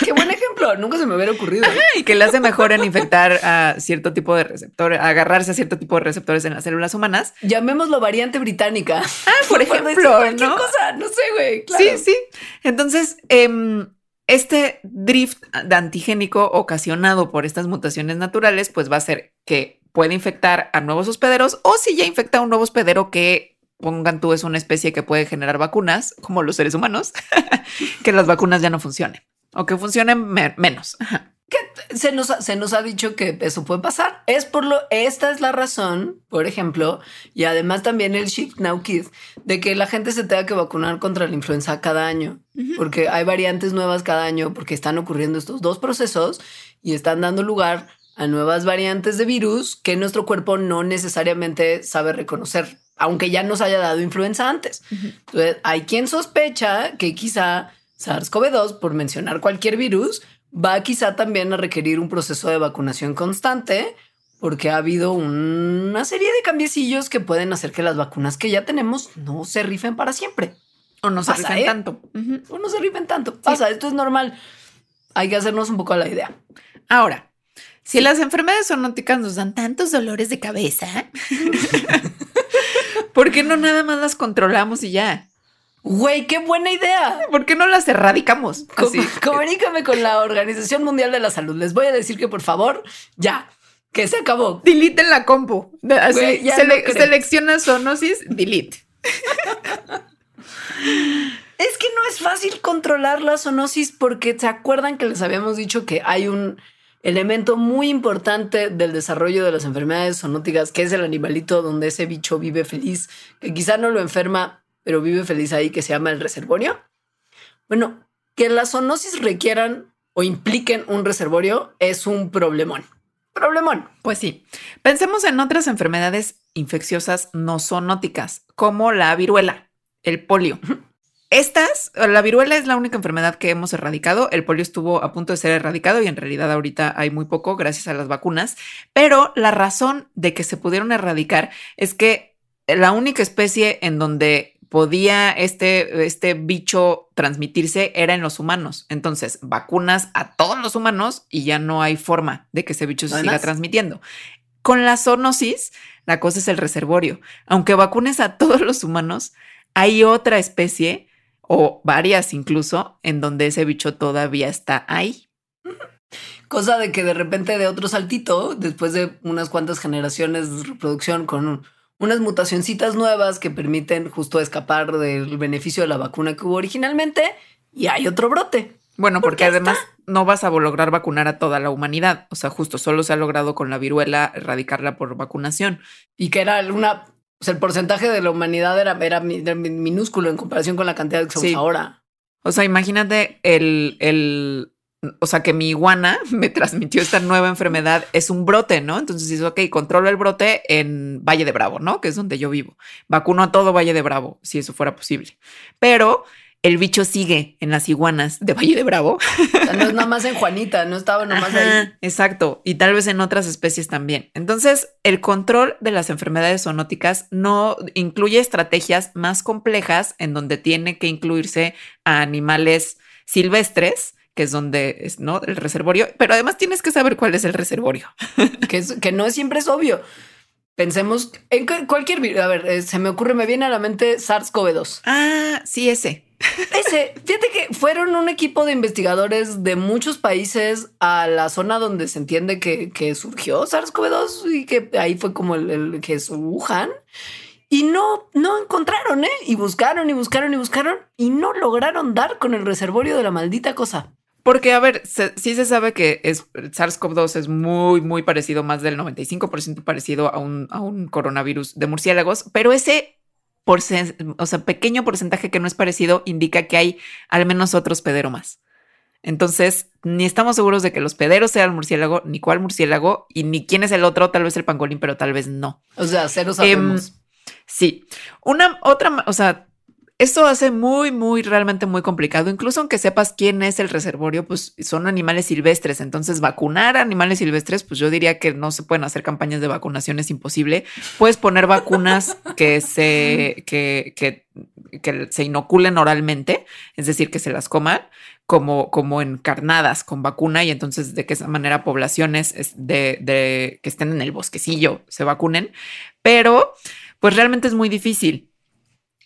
Qué buen ejemplo, nunca se me hubiera ocurrido. y que le hace mejor en infectar a cierto tipo de receptores, agarrarse a cierto tipo de receptores en las células humanas. Llamémoslo variante británica. Ah, por ejemplo, ¿no? cosa, no sé, güey. Sí, sí. Entonces, em, este drift de antigénico ocasionado por estas mutaciones naturales, pues va a ser que puede infectar a nuevos hospederos o si ya infecta a un nuevo hospedero que pongan tú es una especie que puede generar vacunas, como los seres humanos, que las vacunas ya no funcionen o que funcionen menos. Que se nos, se nos ha dicho que eso puede pasar. Es por lo, esta es la razón, por ejemplo, y además también el Shift Now Kid, de que la gente se tenga que vacunar contra la influenza cada año, porque hay variantes nuevas cada año, porque están ocurriendo estos dos procesos y están dando lugar a nuevas variantes de virus que nuestro cuerpo no necesariamente sabe reconocer, aunque ya nos haya dado influenza antes. Entonces, hay quien sospecha que quizá SARS-CoV-2, por mencionar cualquier virus, va quizá también a requerir un proceso de vacunación constante porque ha habido una serie de cambiecillos que pueden hacer que las vacunas que ya tenemos no se rifen para siempre. O no se rifen ¿eh? tanto. O no se rifen tanto. Pasa, esto es normal. Hay que hacernos un poco a la idea. Ahora, si las enfermedades zoonóticas nos dan tantos dolores de cabeza, ¿por qué no nada más las controlamos y ya? Güey, qué buena idea. ¿Por qué no las erradicamos? Comunícame con la Organización Mundial de la Salud. Les voy a decir que por favor, ya, que se acabó. Delete en la compu. Así, selecciona zoonosis, delete. Es que no es fácil controlar la zoonosis porque se acuerdan que les habíamos dicho que hay un elemento muy importante del desarrollo de las enfermedades zoonóticas, que es el animalito donde ese bicho vive feliz, que quizá no lo enferma, pero vive feliz ahí, que se llama el reservorio. Bueno, que las zoonosis requieran o impliquen un reservorio es un problemón. Problemón. Pues sí. Pensemos en otras enfermedades infecciosas no zoonóticas, como la viruela, el polio. Estas, la viruela es la única enfermedad que hemos erradicado. El polio estuvo a punto de ser erradicado y en realidad ahorita hay muy poco gracias a las vacunas. Pero la razón de que se pudieron erradicar es que la única especie en donde podía este, este bicho transmitirse era en los humanos. Entonces, vacunas a todos los humanos y ya no hay forma de que ese bicho se siga transmitiendo. Con la zoonosis, la cosa es el reservorio. Aunque vacunes a todos los humanos, hay otra especie o varias incluso en donde ese bicho todavía está ahí. Cosa de que de repente de otro saltito, después de unas cuantas generaciones de reproducción con unas mutacioncitas nuevas que permiten justo escapar del beneficio de la vacuna que hubo originalmente y hay otro brote. Bueno, porque además no vas a lograr vacunar a toda la humanidad. O sea, justo solo se ha logrado con la viruela erradicarla por vacunación. Y que era una, o sea, el porcentaje de la humanidad era, era, minúsculo en comparación con la cantidad que se ahora. O sea, imagínate el, el, o sea, que mi iguana me transmitió esta nueva enfermedad, es un brote, ¿no? Entonces dice, ok, controlo el brote en Valle de Bravo, ¿no? Que es donde yo vivo. Vacuno a todo Valle de Bravo, si eso fuera posible. Pero el bicho sigue en las iguanas de Valle de Bravo. O sea, no es nada más en Juanita, no estaba nomás ahí. Exacto, y tal vez en otras especies también. Entonces, el control de las enfermedades zoonóticas no incluye estrategias más complejas en donde tiene que incluirse a animales silvestres que es donde es ¿no? el reservorio, pero además tienes que saber cuál es el reservorio. que, es, que no siempre es obvio. Pensemos en cualquier virus. A ver, eh, se me ocurre, me viene a la mente SARS-CoV-2. Ah, sí, ese. Ese, fíjate que fueron un equipo de investigadores de muchos países a la zona donde se entiende que, que surgió SARS-CoV-2 y que ahí fue como el, el que es. Y no, no encontraron, ¿eh? Y buscaron y buscaron y buscaron y no lograron dar con el reservorio de la maldita cosa. Porque, a ver, sí se sabe que es, SARS-CoV-2 es muy, muy parecido, más del 95% parecido a un, a un coronavirus de murciélagos, pero ese o sea, pequeño porcentaje que no es parecido indica que hay al menos otros pedero más. Entonces, ni estamos seguros de que los pederos sean el murciélago, ni cuál murciélago, y ni quién es el otro, tal vez el pangolín, pero tal vez no. O sea, cero sabemos. Em, sí. Una otra, o sea, esto hace muy, muy, realmente muy complicado. Incluso aunque sepas quién es el reservorio, pues son animales silvestres. Entonces, vacunar animales silvestres, pues yo diría que no se pueden hacer campañas de vacunación, es imposible. Puedes poner vacunas que se, que, que, se inoculen oralmente, es decir, que se las coman como, como encarnadas con vacuna y entonces de esa manera poblaciones de, de que estén en el bosquecillo se vacunen. Pero, pues realmente es muy difícil.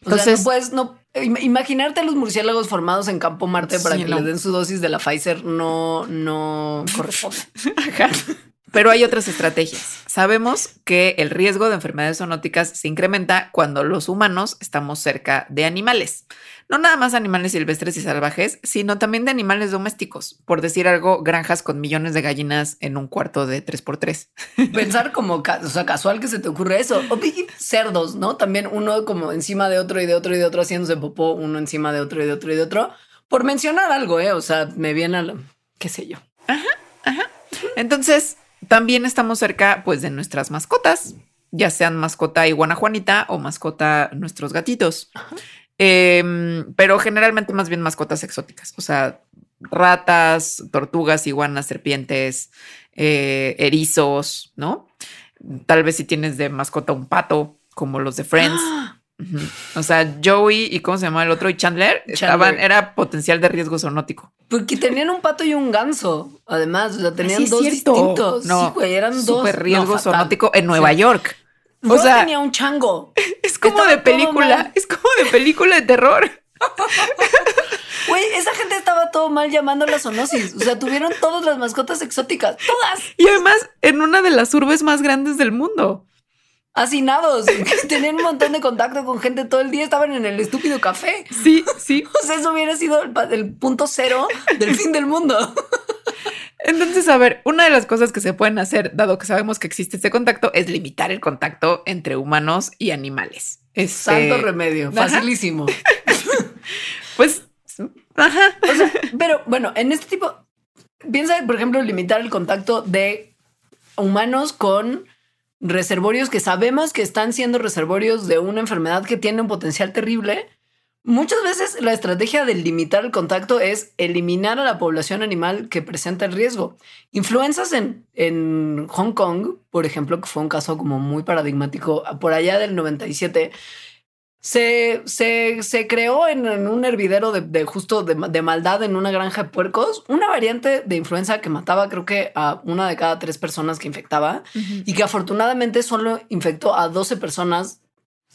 Entonces, pues no imaginarte a los murciélagos formados en Campo Marte para que les den su dosis de la Pfizer no, no corresponde. Pero hay otras estrategias. Sabemos que el riesgo de enfermedades zoonóticas se incrementa cuando los humanos estamos cerca de animales no nada más animales silvestres y salvajes, sino también de animales domésticos. Por decir algo, granjas con millones de gallinas en un cuarto de 3x3. Pensar como, o sea, casual que se te ocurre eso. O cerdos, ¿no? También uno como encima de otro y de otro y de otro haciéndose popó, uno encima de otro y de otro y de otro. Por mencionar algo, ¿eh? O sea, me viene a lo, qué sé yo. Ajá, ajá. Entonces, también estamos cerca, pues, de nuestras mascotas, ya sean mascota iguana Juanita o mascota nuestros gatitos. Ajá. Em, pero generalmente más bien mascotas exóticas, o sea, ratas, tortugas, iguanas, serpientes, eh, erizos, ¿no? Tal vez si tienes de mascota un pato, como los de Friends. O sea, Joey y cómo se llama el otro y Chandler, estaban, era potencial de riesgo zoonótico. Porque tenían un pato y un ganso, además, o sea, tenían dos distintos. No, sí, güey, eran dos. Super riesgo zoonótico en Nueva York. O sea, tenía un chango. Es como de película, es como de película de terror. Güey, esa gente estaba todo mal llamando la zoonosis. O sea, tuvieron todas las mascotas exóticas, todas. Y además en una de las urbes más grandes del mundo. Hacinados, tenían un montón de contacto con gente todo el día, estaban en el estúpido café. Sí, sí. O sea, eso hubiera sido el punto cero del fin del mundo. Entonces, a ver, una de las cosas que se pueden hacer, dado que sabemos que existe este contacto, es limitar el contacto entre humanos y animales. Es santo remedio, facilísimo. pues, ajá. O sea, pero bueno, en este tipo, piensa, por ejemplo, limitar el contacto de humanos con reservorios que sabemos que están siendo reservorios de una enfermedad que tiene un potencial terrible Muchas veces la estrategia de limitar el contacto es eliminar a la población animal que presenta el riesgo. Influencias en, en Hong Kong, por ejemplo, que fue un caso como muy paradigmático, por allá del 97, se, se, se creó en, en un hervidero de, de justo de, de maldad en una granja de puercos una variante de influenza que mataba creo que a una de cada tres personas que infectaba y que afortunadamente solo infectó a 12 personas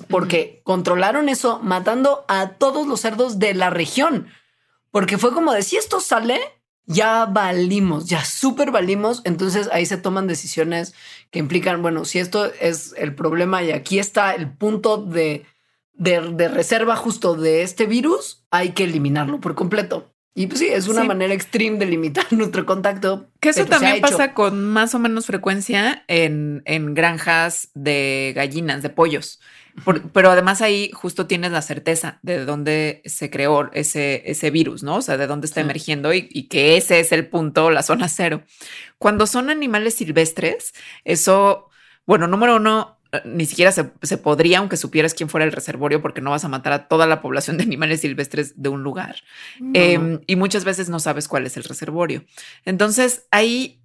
porque controlaron eso matando a todos los cerdos de la región. Porque fue como de si esto sale, ya valimos, ya súper valimos. Entonces ahí se toman decisiones que implican, bueno, si esto es el problema y aquí está el punto de, de, de reserva justo de este virus, hay que eliminarlo por completo. Y pues sí, es una Sí. manera extreme de limitar nuestro contacto. Que eso también pasa con más o menos frecuencia en, en granjas de gallinas, de pollos. Por- pero además ahí justo tienes la certeza de dónde se creó ese, ese virus, ¿no? O sea, de dónde está Sí. emergiendo y, y que ese es el punto, la zona cero. Cuando son animales silvestres, eso, bueno, número uno, eh, ni siquiera se, se podría, aunque supieras quién fuera el reservorio, porque no vas a matar a toda la población de animales silvestres de un lugar. No, Eh, no. y muchas veces no sabes cuál es el reservorio. Entonces, ahí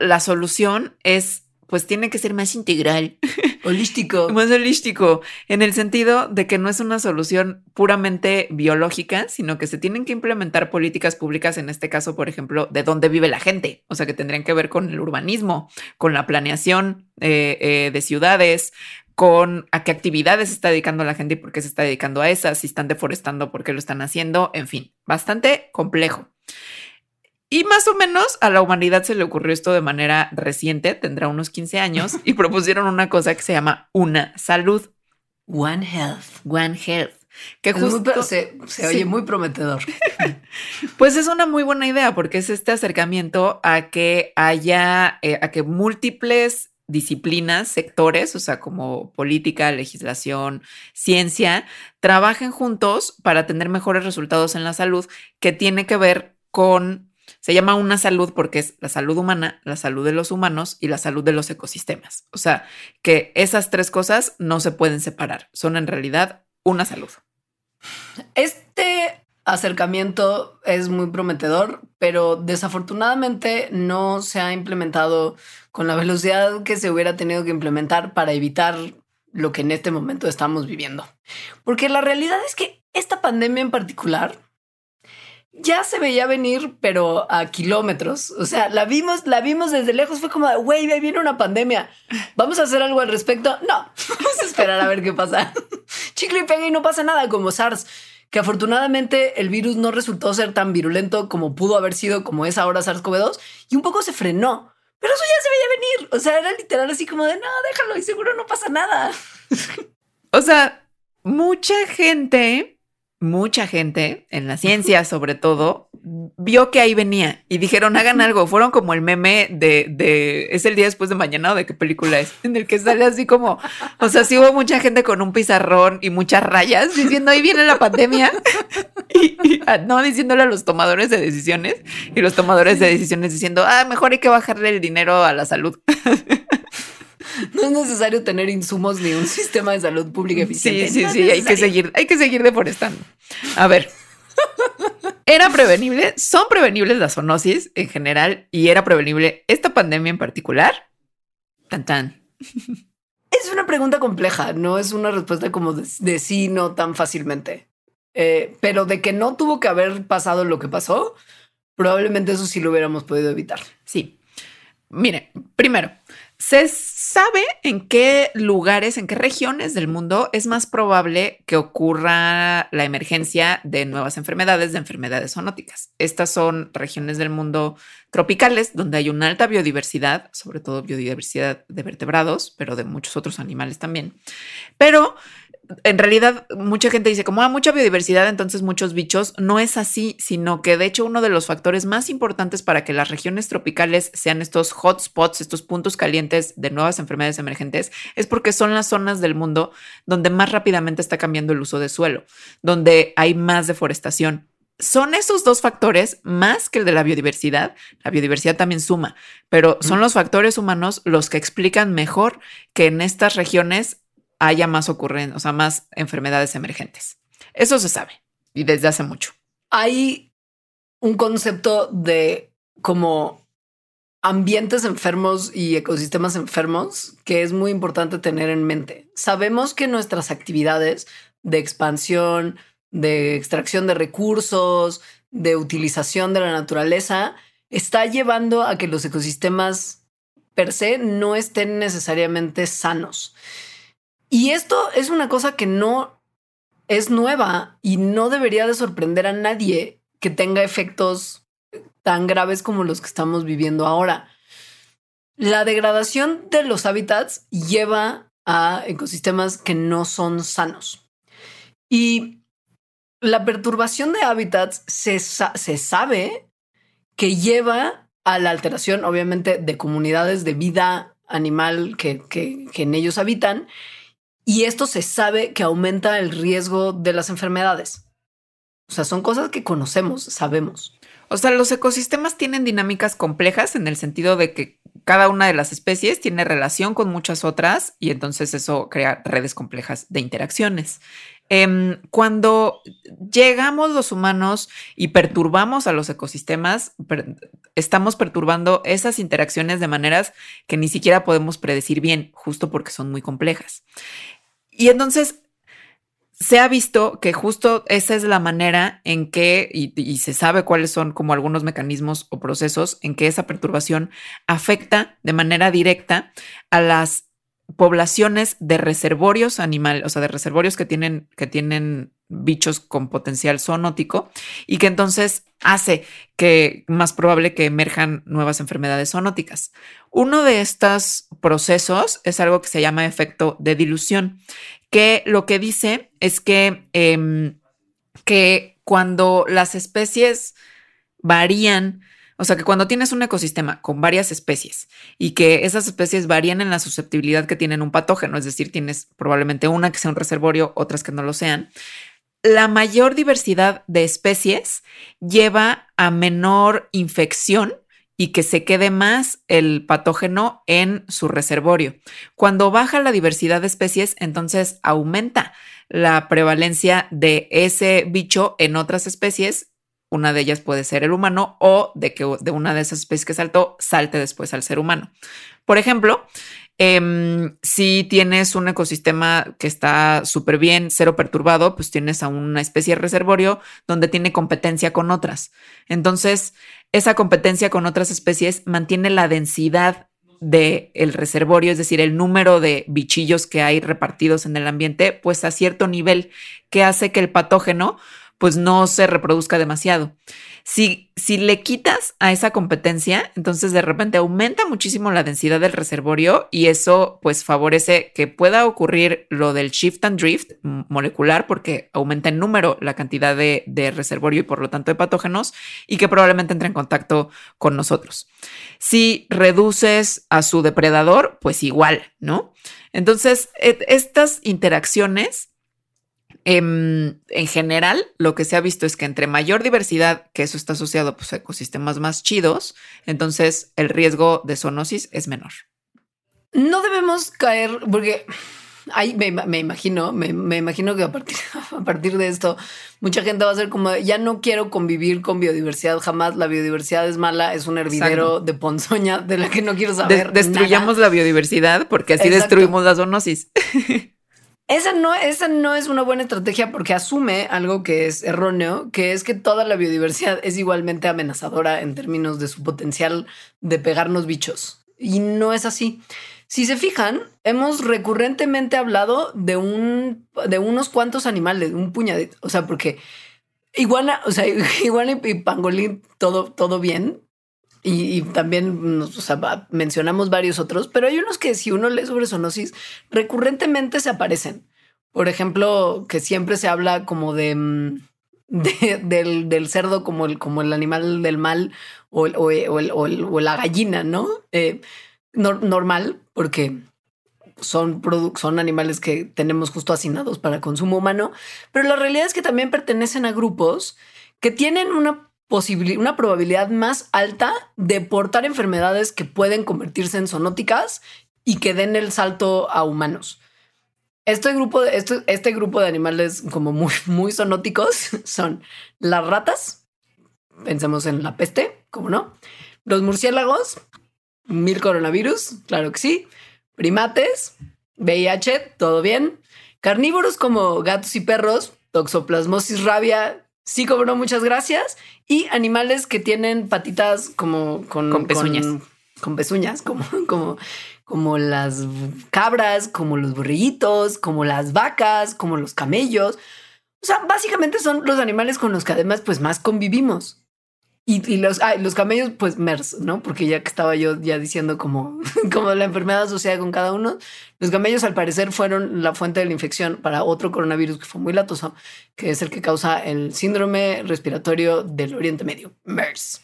la solución es, pues tiene que ser más integral, Holístico. más holístico, en el sentido de que no es una solución puramente biológica, sino que se tienen que implementar políticas públicas, en este caso, por ejemplo, de dónde vive la gente, o sea, que tendrían que ver con el urbanismo, con la planeación eh, eh, de ciudades, con a qué actividades se está dedicando la gente y por qué se está dedicando a esas, si están deforestando, por qué lo están haciendo, en fin, bastante complejo. Y más o menos a la humanidad se le ocurrió esto de manera reciente, tendrá unos 15 años, y propusieron una cosa que se llama una salud, One Health. One Health, que Es muy justo pro- se se Sí. oye muy prometedor. Pues es una muy buena idea porque es este acercamiento a que haya, eh, a que múltiples disciplinas, sectores, o sea, como política, legislación, ciencia, trabajen juntos para tener mejores resultados en la salud, que tiene que ver con, se llama una salud porque es la salud humana, la salud de los humanos y la salud de los ecosistemas. O sea, que esas tres cosas no se pueden separar, son en realidad una salud. Este acercamiento es muy prometedor, pero desafortunadamente no se ha implementado con la velocidad que se hubiera tenido que implementar para evitar lo que en este momento estamos viviendo. Porque la realidad es que esta pandemia en particular ya se veía venir, pero a kilómetros. O sea, la vimos, la vimos desde lejos. Fue como, güey, ahí viene una pandemia. ¿Vamos a hacer algo al respecto? No, vamos a esperar a ver qué pasa. Chicle y pega y no pasa nada como SARS, que afortunadamente el virus no resultó ser tan virulento como pudo haber sido como es ahora SARS-CoV-2 y un poco se frenó. Pero eso ya se veía venir. O sea, era literal así como de, no, déjalo y seguro no pasa nada. O sea, mucha gente, mucha gente, en la ciencia sobre todo, vio que ahí venía y dijeron, hagan algo. Fueron como el meme de, de es el día después de mañana o de qué película es, en el que sale así como, o sea, sí hubo mucha gente con un pizarrón y muchas rayas diciendo, ahí viene la pandemia. Y, y, ah, no diciéndole a los tomadores de decisiones y los tomadores de decisiones diciendo, ah, mejor hay que bajarle el dinero a la salud. No es necesario tener insumos ni un sistema de salud pública eficiente. Sí, sí, No sí, hay que seguir, hay que seguir deforestando. A ver. Era prevenible, son prevenibles las zoonosis en general y era prevenible esta pandemia en particular. Tan tan. Es una pregunta compleja, no es una respuesta como de, de sí, no tan fácilmente. Eh, pero de que no tuvo que haber pasado lo que pasó, probablemente eso sí lo hubiéramos podido evitar. Sí. Mire, primero, se sabe en qué lugares, en qué regiones del mundo es más probable que ocurra la emergencia de nuevas enfermedades, de enfermedades zoonóticas. Estas son regiones del mundo tropicales donde hay una alta biodiversidad, sobre todo biodiversidad de vertebrados, pero de muchos otros animales también. Pero en realidad mucha gente dice como, ah, mucha biodiversidad, entonces muchos bichos. No es así, sino que de hecho uno de los factores más importantes para que las regiones tropicales sean estos hotspots, estos puntos calientes de nuevas enfermedades emergentes, es porque son las zonas del mundo donde más rápidamente está cambiando el uso de suelo, donde hay más deforestación. Son esos dos factores más que el de la biodiversidad. La biodiversidad también suma, pero son los factores humanos los que explican mejor que en estas regiones haya más ocurren, o sea, más enfermedades emergentes. Eso se sabe y desde hace mucho. Hay un concepto de como ambientes enfermos y ecosistemas enfermos que es muy importante tener en mente. Sabemos que nuestras actividades de expansión, de extracción de recursos, de utilización de la naturaleza, está llevando a que los ecosistemas per se no estén necesariamente sanos. Y esto es una cosa que no es nueva y no debería de sorprender a nadie que tenga efectos tan graves como los que estamos viviendo ahora. La degradación de los hábitats lleva a ecosistemas que no son sanos. Y la perturbación de hábitats se, se sabe que lleva a la alteración, obviamente, de comunidades de vida animal que, que, que en ellos habitan. Y esto se sabe que aumenta el riesgo de las enfermedades. O sea, son cosas que conocemos, sabemos. O sea, los ecosistemas tienen dinámicas complejas en el sentido de que cada una de las especies tiene relación con muchas otras y entonces eso crea redes complejas de interacciones. Em, cuando llegamos los humanos y perturbamos a los ecosistemas, estamos perturbando esas interacciones de maneras que ni siquiera podemos predecir bien, justo porque son muy complejas. Y entonces se ha visto que justo esa es la manera en que, y, se sabe cuáles son como algunos mecanismos o procesos en que esa perturbación afecta de manera directa a las poblaciones de reservorios animales, o sea, de reservorios que tienen, que tienen bichos con potencial zoonótico y que entonces hace que más probable que emerjan nuevas enfermedades zoonóticas. Uno de estos procesos es algo que se llama efecto de dilución, que lo que dice es que, em, que cuando las especies varían, o sea que cuando tienes un ecosistema con varias especies y que esas especies varían en la susceptibilidad que tienen un patógeno, es decir, tienes probablemente una que sea un reservorio, otras que no lo sean, la mayor diversidad de especies lleva a menor infección y que se quede más el patógeno en su reservorio. Cuando baja la diversidad de especies, entonces aumenta la prevalencia de ese bicho en otras especies. Una de ellas puede ser el humano o de que de una de esas especies que saltó salte después al ser humano. Por ejemplo, Em, si tienes un ecosistema que está súper bien, cero perturbado, pues tienes a una especie de reservorio donde tiene competencia con otras. Entonces, esa competencia con otras especies mantiene la densidad del el reservorio, es decir, el número de bichillos que hay repartidos en el ambiente, pues a cierto nivel que hace que el patógeno pues no se reproduzca demasiado. Si, si le quitas a esa competencia, entonces de repente aumenta muchísimo la densidad del reservorio y eso pues favorece que pueda ocurrir lo del shift and drift molecular porque aumenta en número la cantidad de, de reservorio y por lo tanto de patógenos y que probablemente entre en contacto con nosotros. Si reduces a su depredador, pues igual, ¿no? Entonces, estas interacciones Em, en, general, lo que se ha visto es que entre mayor diversidad, que eso está asociado pues, a ecosistemas más chidos, entonces el riesgo de zoonosis es menor. No debemos caer, porque ahí me, imagino, me, imagino que a partir, a partir de esto, mucha gente va a ser como, ya no quiero convivir con biodiversidad jamás, la biodiversidad es mala, es un hervidero de ponzoña de la que no quiero saber. destruyamos la biodiversidad porque así destruimos la zoonosis. Esa no, esa no es una buena estrategia porque asume algo que es erróneo, que es que toda la biodiversidad es igualmente amenazadora en términos de su potencial de pegarnos bichos. Y no es así. Si se fijan, hemos recurrentemente hablado de un de unos cuantos animales, un puñadito, o sea, porque iguana, o sea, iguana y pangolín, todo, todo bien, y, también mencionamos varios otros, pero hay unos que si uno lee sobre zoonosis, recurrentemente se aparecen. Por ejemplo, que siempre se habla como de, mm, del, cerdo como el, como el animal del mal o, o, la gallina, ¿no? Eh, normal, porque son, son animales que tenemos justo asignados para consumo humano, pero la realidad es que también pertenecen a grupos que tienen una una probabilidad más alta de portar enfermedades que pueden convertirse en zoonóticas y que den el salto a humanos. Este grupo de, este, este grupo de animales como muy, muy zoonóticos son las ratas, pensemos en la peste, ¿cómo no? Los murciélagos, mil coronavirus, claro que sí. Primates, VIH, todo bien. Carnívoros como gatos y perros, toxoplasmosis rabia, sí cobró muchas gracias. Y animales que tienen patitas como con, Con pezuñas. Con, pezuñas, como, como, como las cabras, como los borrillitos, como las vacas, como los camellos. O sea, básicamente son los animales con los que además pues más convivimos. Y, los, ah, los camellos, pues MERS, ¿no? Porque ya que estaba yo ya diciendo como, como la enfermedad asociada con cada uno, los camellos al parecer fueron la fuente de la infección para otro coronavirus que fue muy latoso, que es el que causa el síndrome respiratorio del Oriente Medio, MERS.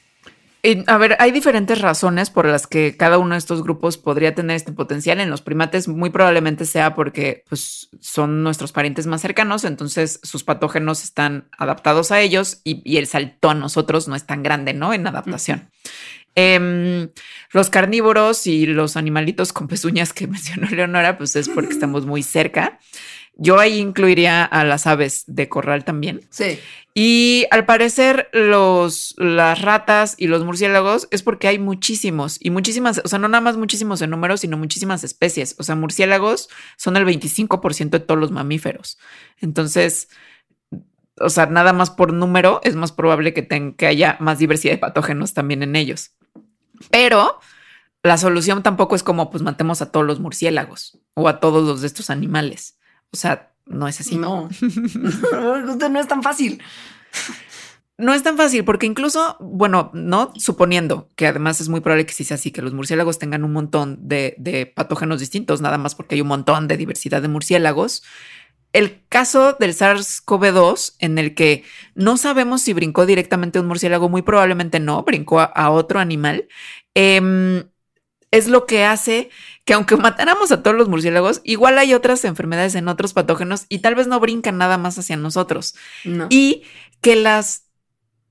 A ver, hay diferentes razones por las que cada uno de estos grupos podría tener este potencial. En los primates muy probablemente sea porque pues, son nuestros parientes más cercanos, entonces sus patógenos están adaptados a ellos y, y el salto a nosotros no es tan grande, ¿no? En adaptación. Em, los carnívoros y los animalitos con pezuñas que mencionó Leonora, pues es porque estamos muy cerca. Yo ahí incluiría a las aves de corral también. Sí. Y al parecer los las ratas y los murciélagos es porque hay muchísimos y muchísimas, o sea, no nada más muchísimos en número, sino muchísimas especies. O sea, murciélagos son el 25% de todos los mamíferos. Entonces, o sea, nada más por número es más probable que, ten- que haya más diversidad de patógenos también en ellos. Pero la solución tampoco es como pues matemos a todos los murciélagos o a todos los de estos animales. O sea, no es así. No. No es tan fácil. No es tan fácil porque incluso, bueno, no suponiendo que además es muy probable que sí sea así, que los murciélagos tengan un montón de, de patógenos distintos, nada más porque hay un montón de diversidad de murciélagos. El caso del SARS-CoV-2, en el que no sabemos si brincó directamente un murciélago, muy probablemente no, brincó a, a otro animal, em, es lo que hace que aunque matáramos a todos los murciélagos, igual hay otras enfermedades en otros patógenos y tal vez no brincan nada más hacia nosotros No. y que las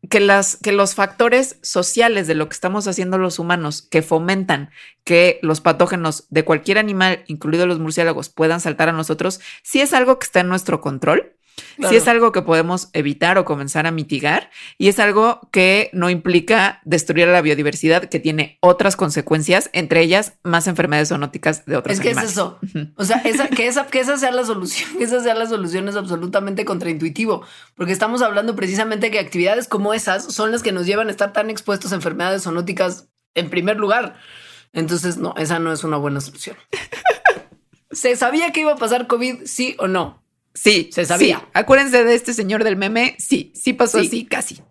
que las que los factores sociales de lo que estamos haciendo los humanos que fomentan que los patógenos de cualquier animal, incluidos los murciélagos, puedan saltar a nosotros, sí es algo que está en nuestro control. Claro. Sí es algo que podemos evitar o comenzar a mitigar y es algo que no implica destruir la biodiversidad, que tiene otras consecuencias, entre ellas más enfermedades zoonóticas de otros Es que animales. es eso. O sea, esa, que, esa, que esa sea la solución, que esa sea la solución es absolutamente contraintuitivo, porque estamos hablando precisamente que actividades como esas son las que nos llevan a estar tan expuestos a enfermedades zoonóticas en primer lugar. Entonces, no, esa no es una buena solución. ¿Se sabía que iba a pasar COVID, sí o no? Sí, Se sabía. sí. Acuérdense de este señor del meme. Sí, sí pasó Sí. así, casi.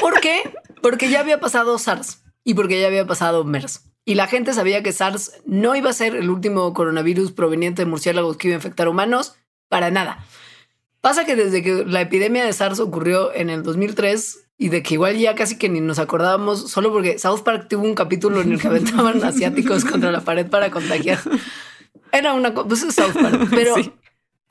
¿Por qué? Porque ya había pasado SARS y porque ya había pasado MERS. Y la gente sabía que SARS no iba a ser el último coronavirus proveniente de murciélagos que iba a infectar humanos para nada. Pasa que desde que la epidemia de SARS ocurrió en el 2003 y de que igual ya casi que ni nos acordábamos, solo porque South Park tuvo un capítulo en el que aventaban asiáticos contra la pared para contagiar. Era una cosa, pues es South Park, pero Sí.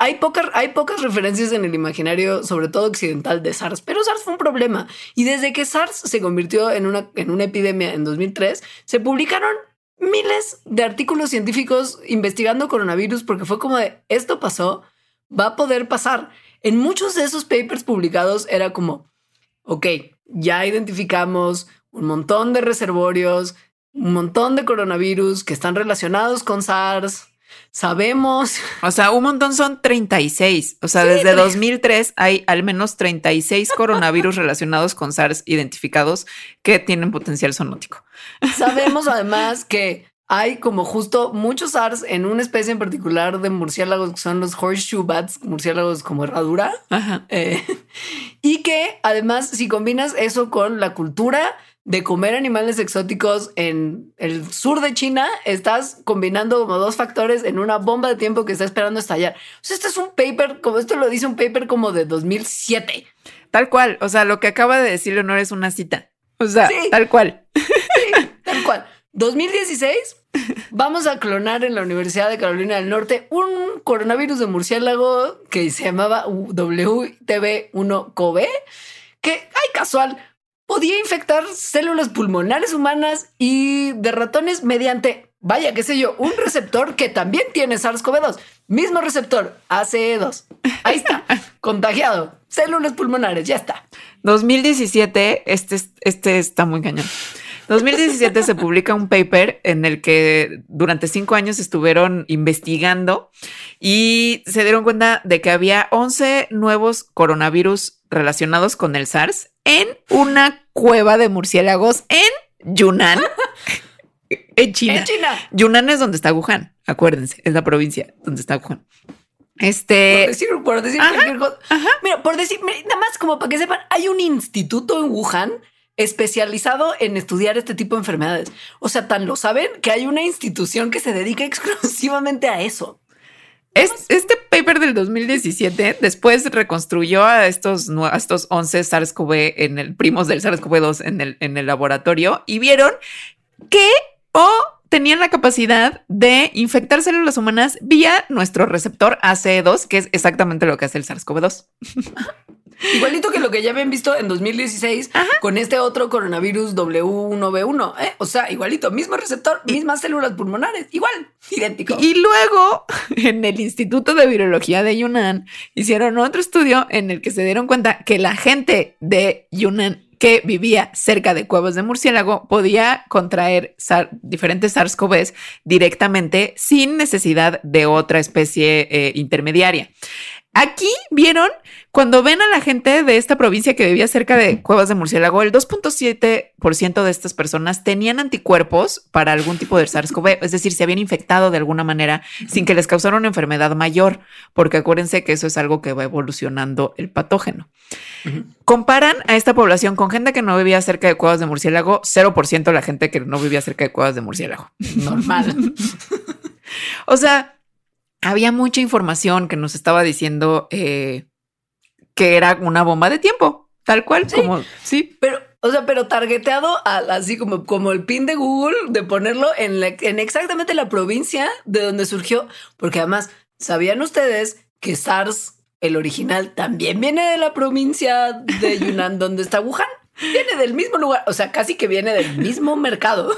Hay, pocas, referencias en el imaginario, sobre todo occidental, de SARS, pero SARS fue un problema. Y desde que SARS se convirtió en una, en una epidemia en 2003, se publicaron miles de artículos científicos investigando coronavirus porque fue como de esto pasó, va a poder pasar. En muchos de esos papers publicados era como, ok, ya identificamos un montón de reservorios, un montón de coronavirus que están relacionados con SARS. Sabemos O sea, un montón son 36. O sea, Sí, desde tre- 2003 hay al menos 36 coronavirus relacionados con SARS identificados que tienen potencial zoonótico. Sabemos además que hay como justo muchos SARS en una especie en particular de murciélagos que son los horseshoe bats, murciélagos como herradura. Ajá. Eh, y que además, si combinas eso con la cultura de comer animales exóticos en el sur de China, estás combinando como dos factores en una bomba de tiempo que está esperando estallar. O sea, este es un paper, como esto lo dice un paper como de 2007. Tal cual. O sea, lo que acaba de decir Leonor es una cita. O sea, Sí. tal cual. Tal cual. 2016, vamos a clonar en la Universidad de Carolina del Norte un coronavirus de murciélago que se llamaba WTB1-CoV, que, ay, casual, podía infectar células pulmonares humanas y de ratones mediante, vaya, qué sé yo, un receptor que también tiene SARS-CoV-2. Mismo receptor, ACE2. Ahí está, contagiado. Células pulmonares, ya está. 2017, este, es- este está muy cañón. 2017 se publica un paper en el que durante cinco años estuvieron investigando y se dieron cuenta de que había 11 nuevos coronavirus relacionados con el SARS en una cueva de murciélagos en Yunnan. En China. En China. Yunnan es donde está Wuhan, acuérdense, es la provincia donde está Wuhan. Este. Por decir, por decir Ajá, cualquier cosa. ajá. Mira, por decir, nada más como para que sepan, hay un instituto en Wuhan especializado en estudiar este tipo de enfermedades. O sea, tan lo saben que hay una institución que se dedica exclusivamente a eso. Es- este paper del 2017 después reconstruyó a estos, a estos 11 SARS-CoV en el primos del SARS-CoV-2 en el, en el laboratorio y vieron que o tenían la capacidad de infectar células humanas vía nuestro receptor ACE2, que es exactamente lo que hace el SARS-CoV-2. Igualito que lo que ya habían visto en 2016 con este otro coronavirus W1B1. ¿eh? O sea, igualito, mismo receptor, mismas células pulmonares, igual, idéntico. Y luego, en el Instituto de Virología de Yunnan, hicieron otro estudio en el que se dieron cuenta que la gente de Yunnan que vivía cerca de cuevas de murciélago podía contraer diferentes SARS-CoVs directamente sin necesidad de otra especie eh, intermediaria. Aquí vieron, cuando ven a la gente de esta provincia que vivía cerca de cuevas de murciélago, el 2.7% de estas personas tenían anticuerpos para algún tipo de SARS-CoV, es decir, se habían infectado de alguna manera sin que les causara una enfermedad mayor, porque acuérdense que eso es algo que va evolucionando el patógeno. Comparan a esta población con gente que no vivía cerca de cuevas de murciélago, 0% la gente que no vivía cerca de cuevas de murciélago. Normal. O sea, había mucha información que nos estaba diciendo eh, que era una bomba de tiempo, tal cual Sí. como sí. Pero, o sea, pero targeteado a- así como, como el pin de Google de ponerlo en, la- en exactamente la provincia de donde surgió. Porque además, ¿sabían ustedes que SARS, el original, también viene de la provincia de Yunnan donde está Wuhan? Viene del mismo lugar, o sea, casi que viene del mismo mercado.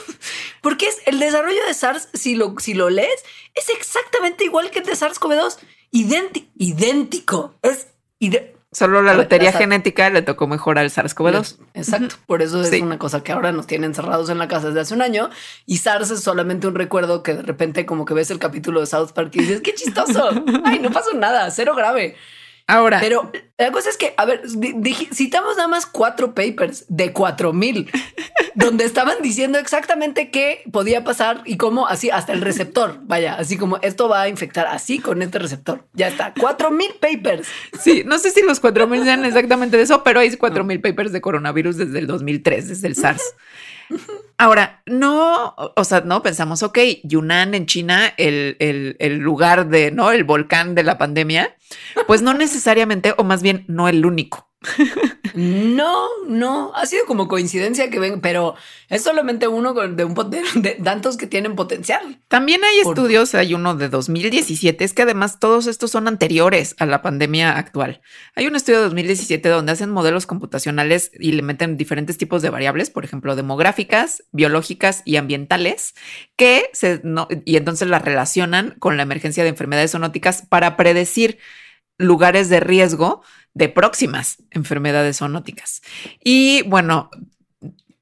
Porque es el desarrollo de SARS, si lo, si lo lees, es exactamente igual que el de SARS-CoV-2. Idéntico, idéntico. Es Solo la lotería genética le tocó mejor al SARS-CoV-2. Exacto. Por eso es Sí. una cosa que ahora nos tiene encerrados en la casa desde hace un año. Y SARS es solamente un recuerdo que de repente como que ves el capítulo de South Park y dices, qué chistoso. Ay, no pasó nada, cero grave. Ahora, Pero la cosa es que, a ver, citamos nada más cuatro papers de cuatro mil, donde estaban diciendo exactamente qué podía pasar y cómo así hasta el receptor. Vaya, así como esto va a infectar así con este receptor. Ya está, cuatro mil papers. sí, no sé si los 4000 sean exactamente de eso, pero hay 4000 papers de coronavirus desde el 2003, desde el SARS. Ahora, no, o sea, no pensamos, ok, Yunnan en China, el, el, el lugar de, ¿no? El volcán de la pandemia, pues no necesariamente, o más bien no el único. No, no, ha sido como coincidencia que ven, pero es solamente uno de un de, de tantos que tienen potencial. También hay Por- estudios, hay uno de 2017, es que además todos estos son anteriores a la pandemia actual. Hay un estudio de 2017 donde hacen modelos computacionales y le meten diferentes tipos de variables, por ejemplo, demográficas, biológicas y ambientales, que se, no- y entonces las relacionan con la emergencia de enfermedades zoonóticas para predecir lugares de riesgo de próximas enfermedades zoonóticas. Y bueno,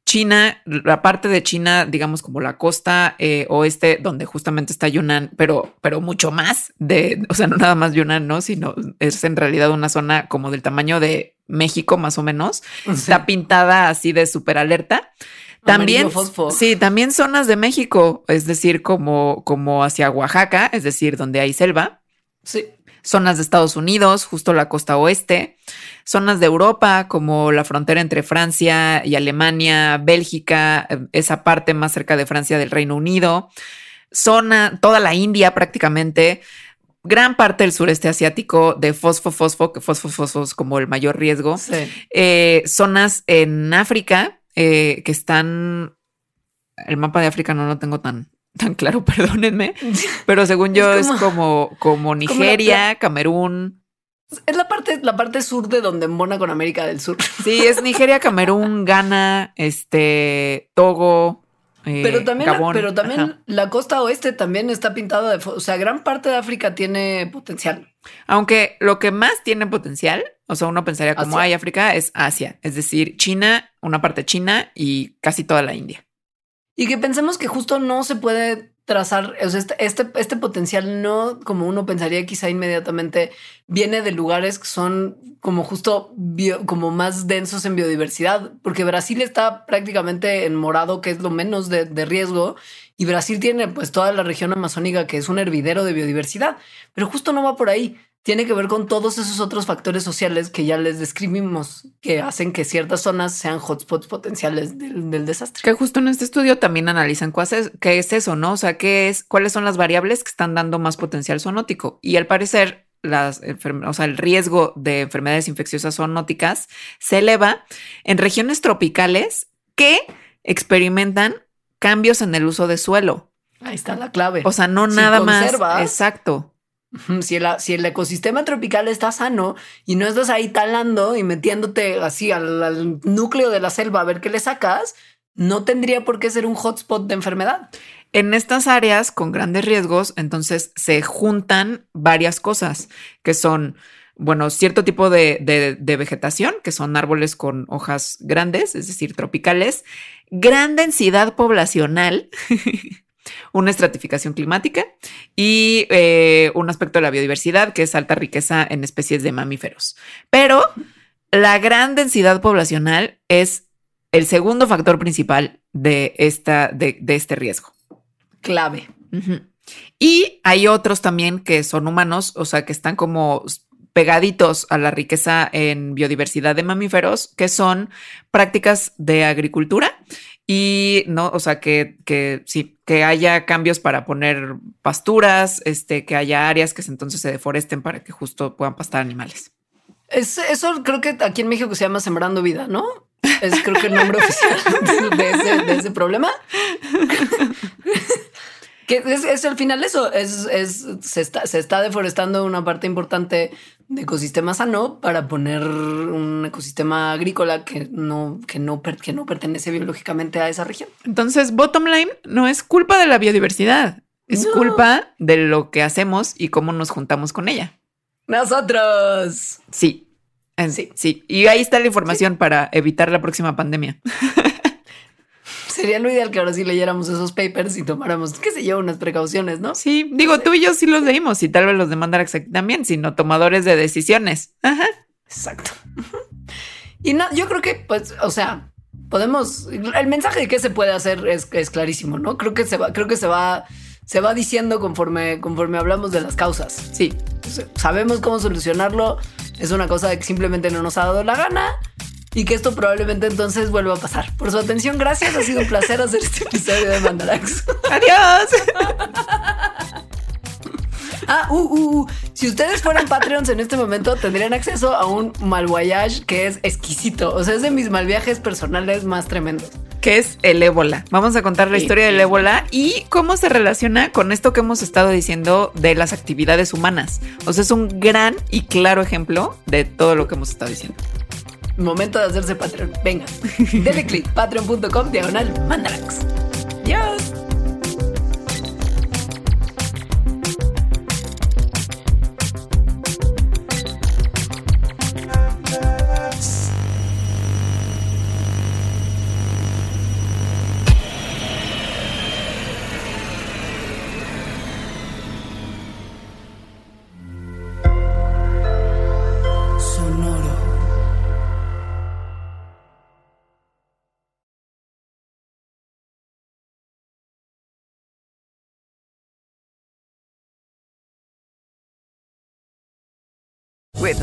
China, la parte de China, digamos como la costa eh, oeste, donde justamente está Yunnan, pero, pero mucho más de, o sea, no nada más Yunnan, ¿no? Sino es en realidad una zona como del tamaño de México, más o menos. Está pintada así de súper alerta. También, sí, también zonas de México, es decir, como, como hacia Oaxaca, es decir, donde hay selva Sí. Zonas de Estados Unidos, justo la costa oeste, zonas de Europa, como la frontera entre Francia y Alemania, Bélgica, eh, esa parte más cerca de Francia del Reino Unido, zona, toda la India prácticamente, gran parte del sureste asiático de fosfo, fosfo, que fosfo, fosfo es como el mayor riesgo, Sí. eh, zonas en África eh, que están, el mapa de África no lo tengo tan, tan claro, perdónenme, pero según yo es Es como, como, Nigeria, Camerún. Es la parte, la parte sur de donde embona con América del Sur. Sí, es Nigeria, Camerún, Ghana, este, Togo. eh, Pero también, Gabón. pero también Ajá. la costa oeste también está pintada de, o sea, gran parte de África tiene potencial. Aunque lo que más tiene potencial, o sea, uno pensaría como hay África, es Asia, es decir, China, una parte China y casi toda la India. Y que pensemos que justo no se puede trazar, o sea, este, este, este potencial no como uno pensaría quizá inmediatamente viene de lugares que son como justo como más densos en biodiversidad, porque Brasil está prácticamente en morado, que es lo menos de, de riesgo, y Brasil tiene pues toda la región amazónica que es un hervidero de biodiversidad, pero justo no va por ahí tiene que ver con todos esos otros factores sociales que ya les describimos, que hacen que ciertas zonas sean hotspots potenciales del, desastre. Que justo en este estudio también analizan qué es eso, ¿no? O sea, qué es, cuáles son las variables que están dando más potencial zoonótico. Y al parecer, las o sea, el riesgo de enfermedades infecciosas zoonóticas se eleva en regiones tropicales que experimentan cambios en el uso de suelo. Ahí está la clave. O sea, no nada más. Exacto. Si el, si el, ecosistema tropical está sano y no estás ahí talando y metiéndote así al, núcleo de la selva a ver qué le sacas, no tendría por qué ser un hotspot de enfermedad. En estas áreas con grandes riesgos, entonces se juntan varias cosas que son, bueno, cierto tipo de, de vegetación, que son árboles con hojas grandes, es decir, tropicales, gran densidad poblacional. una estratificación climática y eh, un aspecto de la biodiversidad que es alta riqueza en especies de mamíferos. Pero la gran densidad poblacional es el segundo factor principal de, esta, de, este riesgo. Clave. Y hay otros también que son humanos, o sea, que están como pegaditos a la riqueza en biodiversidad de mamíferos, que son prácticas de agricultura y no, o sea, que, que sí, que haya cambios para poner pasturas, este, que haya áreas que entonces se deforesten para que justo puedan pastar animales. Es, eso creo que aquí en México se llama Sembrando Vida, ¿no? Es creo que el nombre oficial de ese, de ese problema. que es, al final eso, es, es se, está, se está deforestando una parte importante de ecosistema sano para poner un ecosistema agrícola que no, que no, que no pertenece biológicamente a esa región. Entonces, bottom line, no es culpa de la biodiversidad, es culpa de lo que hacemos y cómo nos juntamos con ella. Nosotros. Sí. sí. Sí. Y ahí está la información para evitar la próxima pandemia. Sería lo ideal que ahora sí leyéramos esos papers y tomáramos, qué sé yo, unas precauciones, ¿no? Sí, digo, tú y yo sí los leímos y tal vez los de Mandarax también, sino tomadores de decisiones. Ajá. Exacto. Y no, yo creo que, pues, o sea, podemos, el mensaje de qué se puede hacer es, es clarísimo, ¿no? Creo que se va, creo que se va, se va diciendo conforme, conforme hablamos de las causas. Sí. Sabemos cómo solucionarlo. Es una cosa que simplemente no nos ha dado la gana y que esto probablemente entonces vuelva a pasar. Por su atención, gracias. Ha sido un placer hacer este episodio de Mandarax. Adiós. Ah, uh, uh, uh, si ustedes fueran Patreons en este momento, tendrían acceso a un mal voyage que es exquisito. O sea, es de mis mal viajes personales más tremendos. Que es el ébola. Vamos a contar la historia del ébola y cómo se relaciona con esto que hemos estado diciendo de las actividades humanas. O sea, es un gran y claro ejemplo de todo lo que hemos estado diciendo. Momento de hacerse Patreon. Venga, dele click patreon.com diagonal mandarax.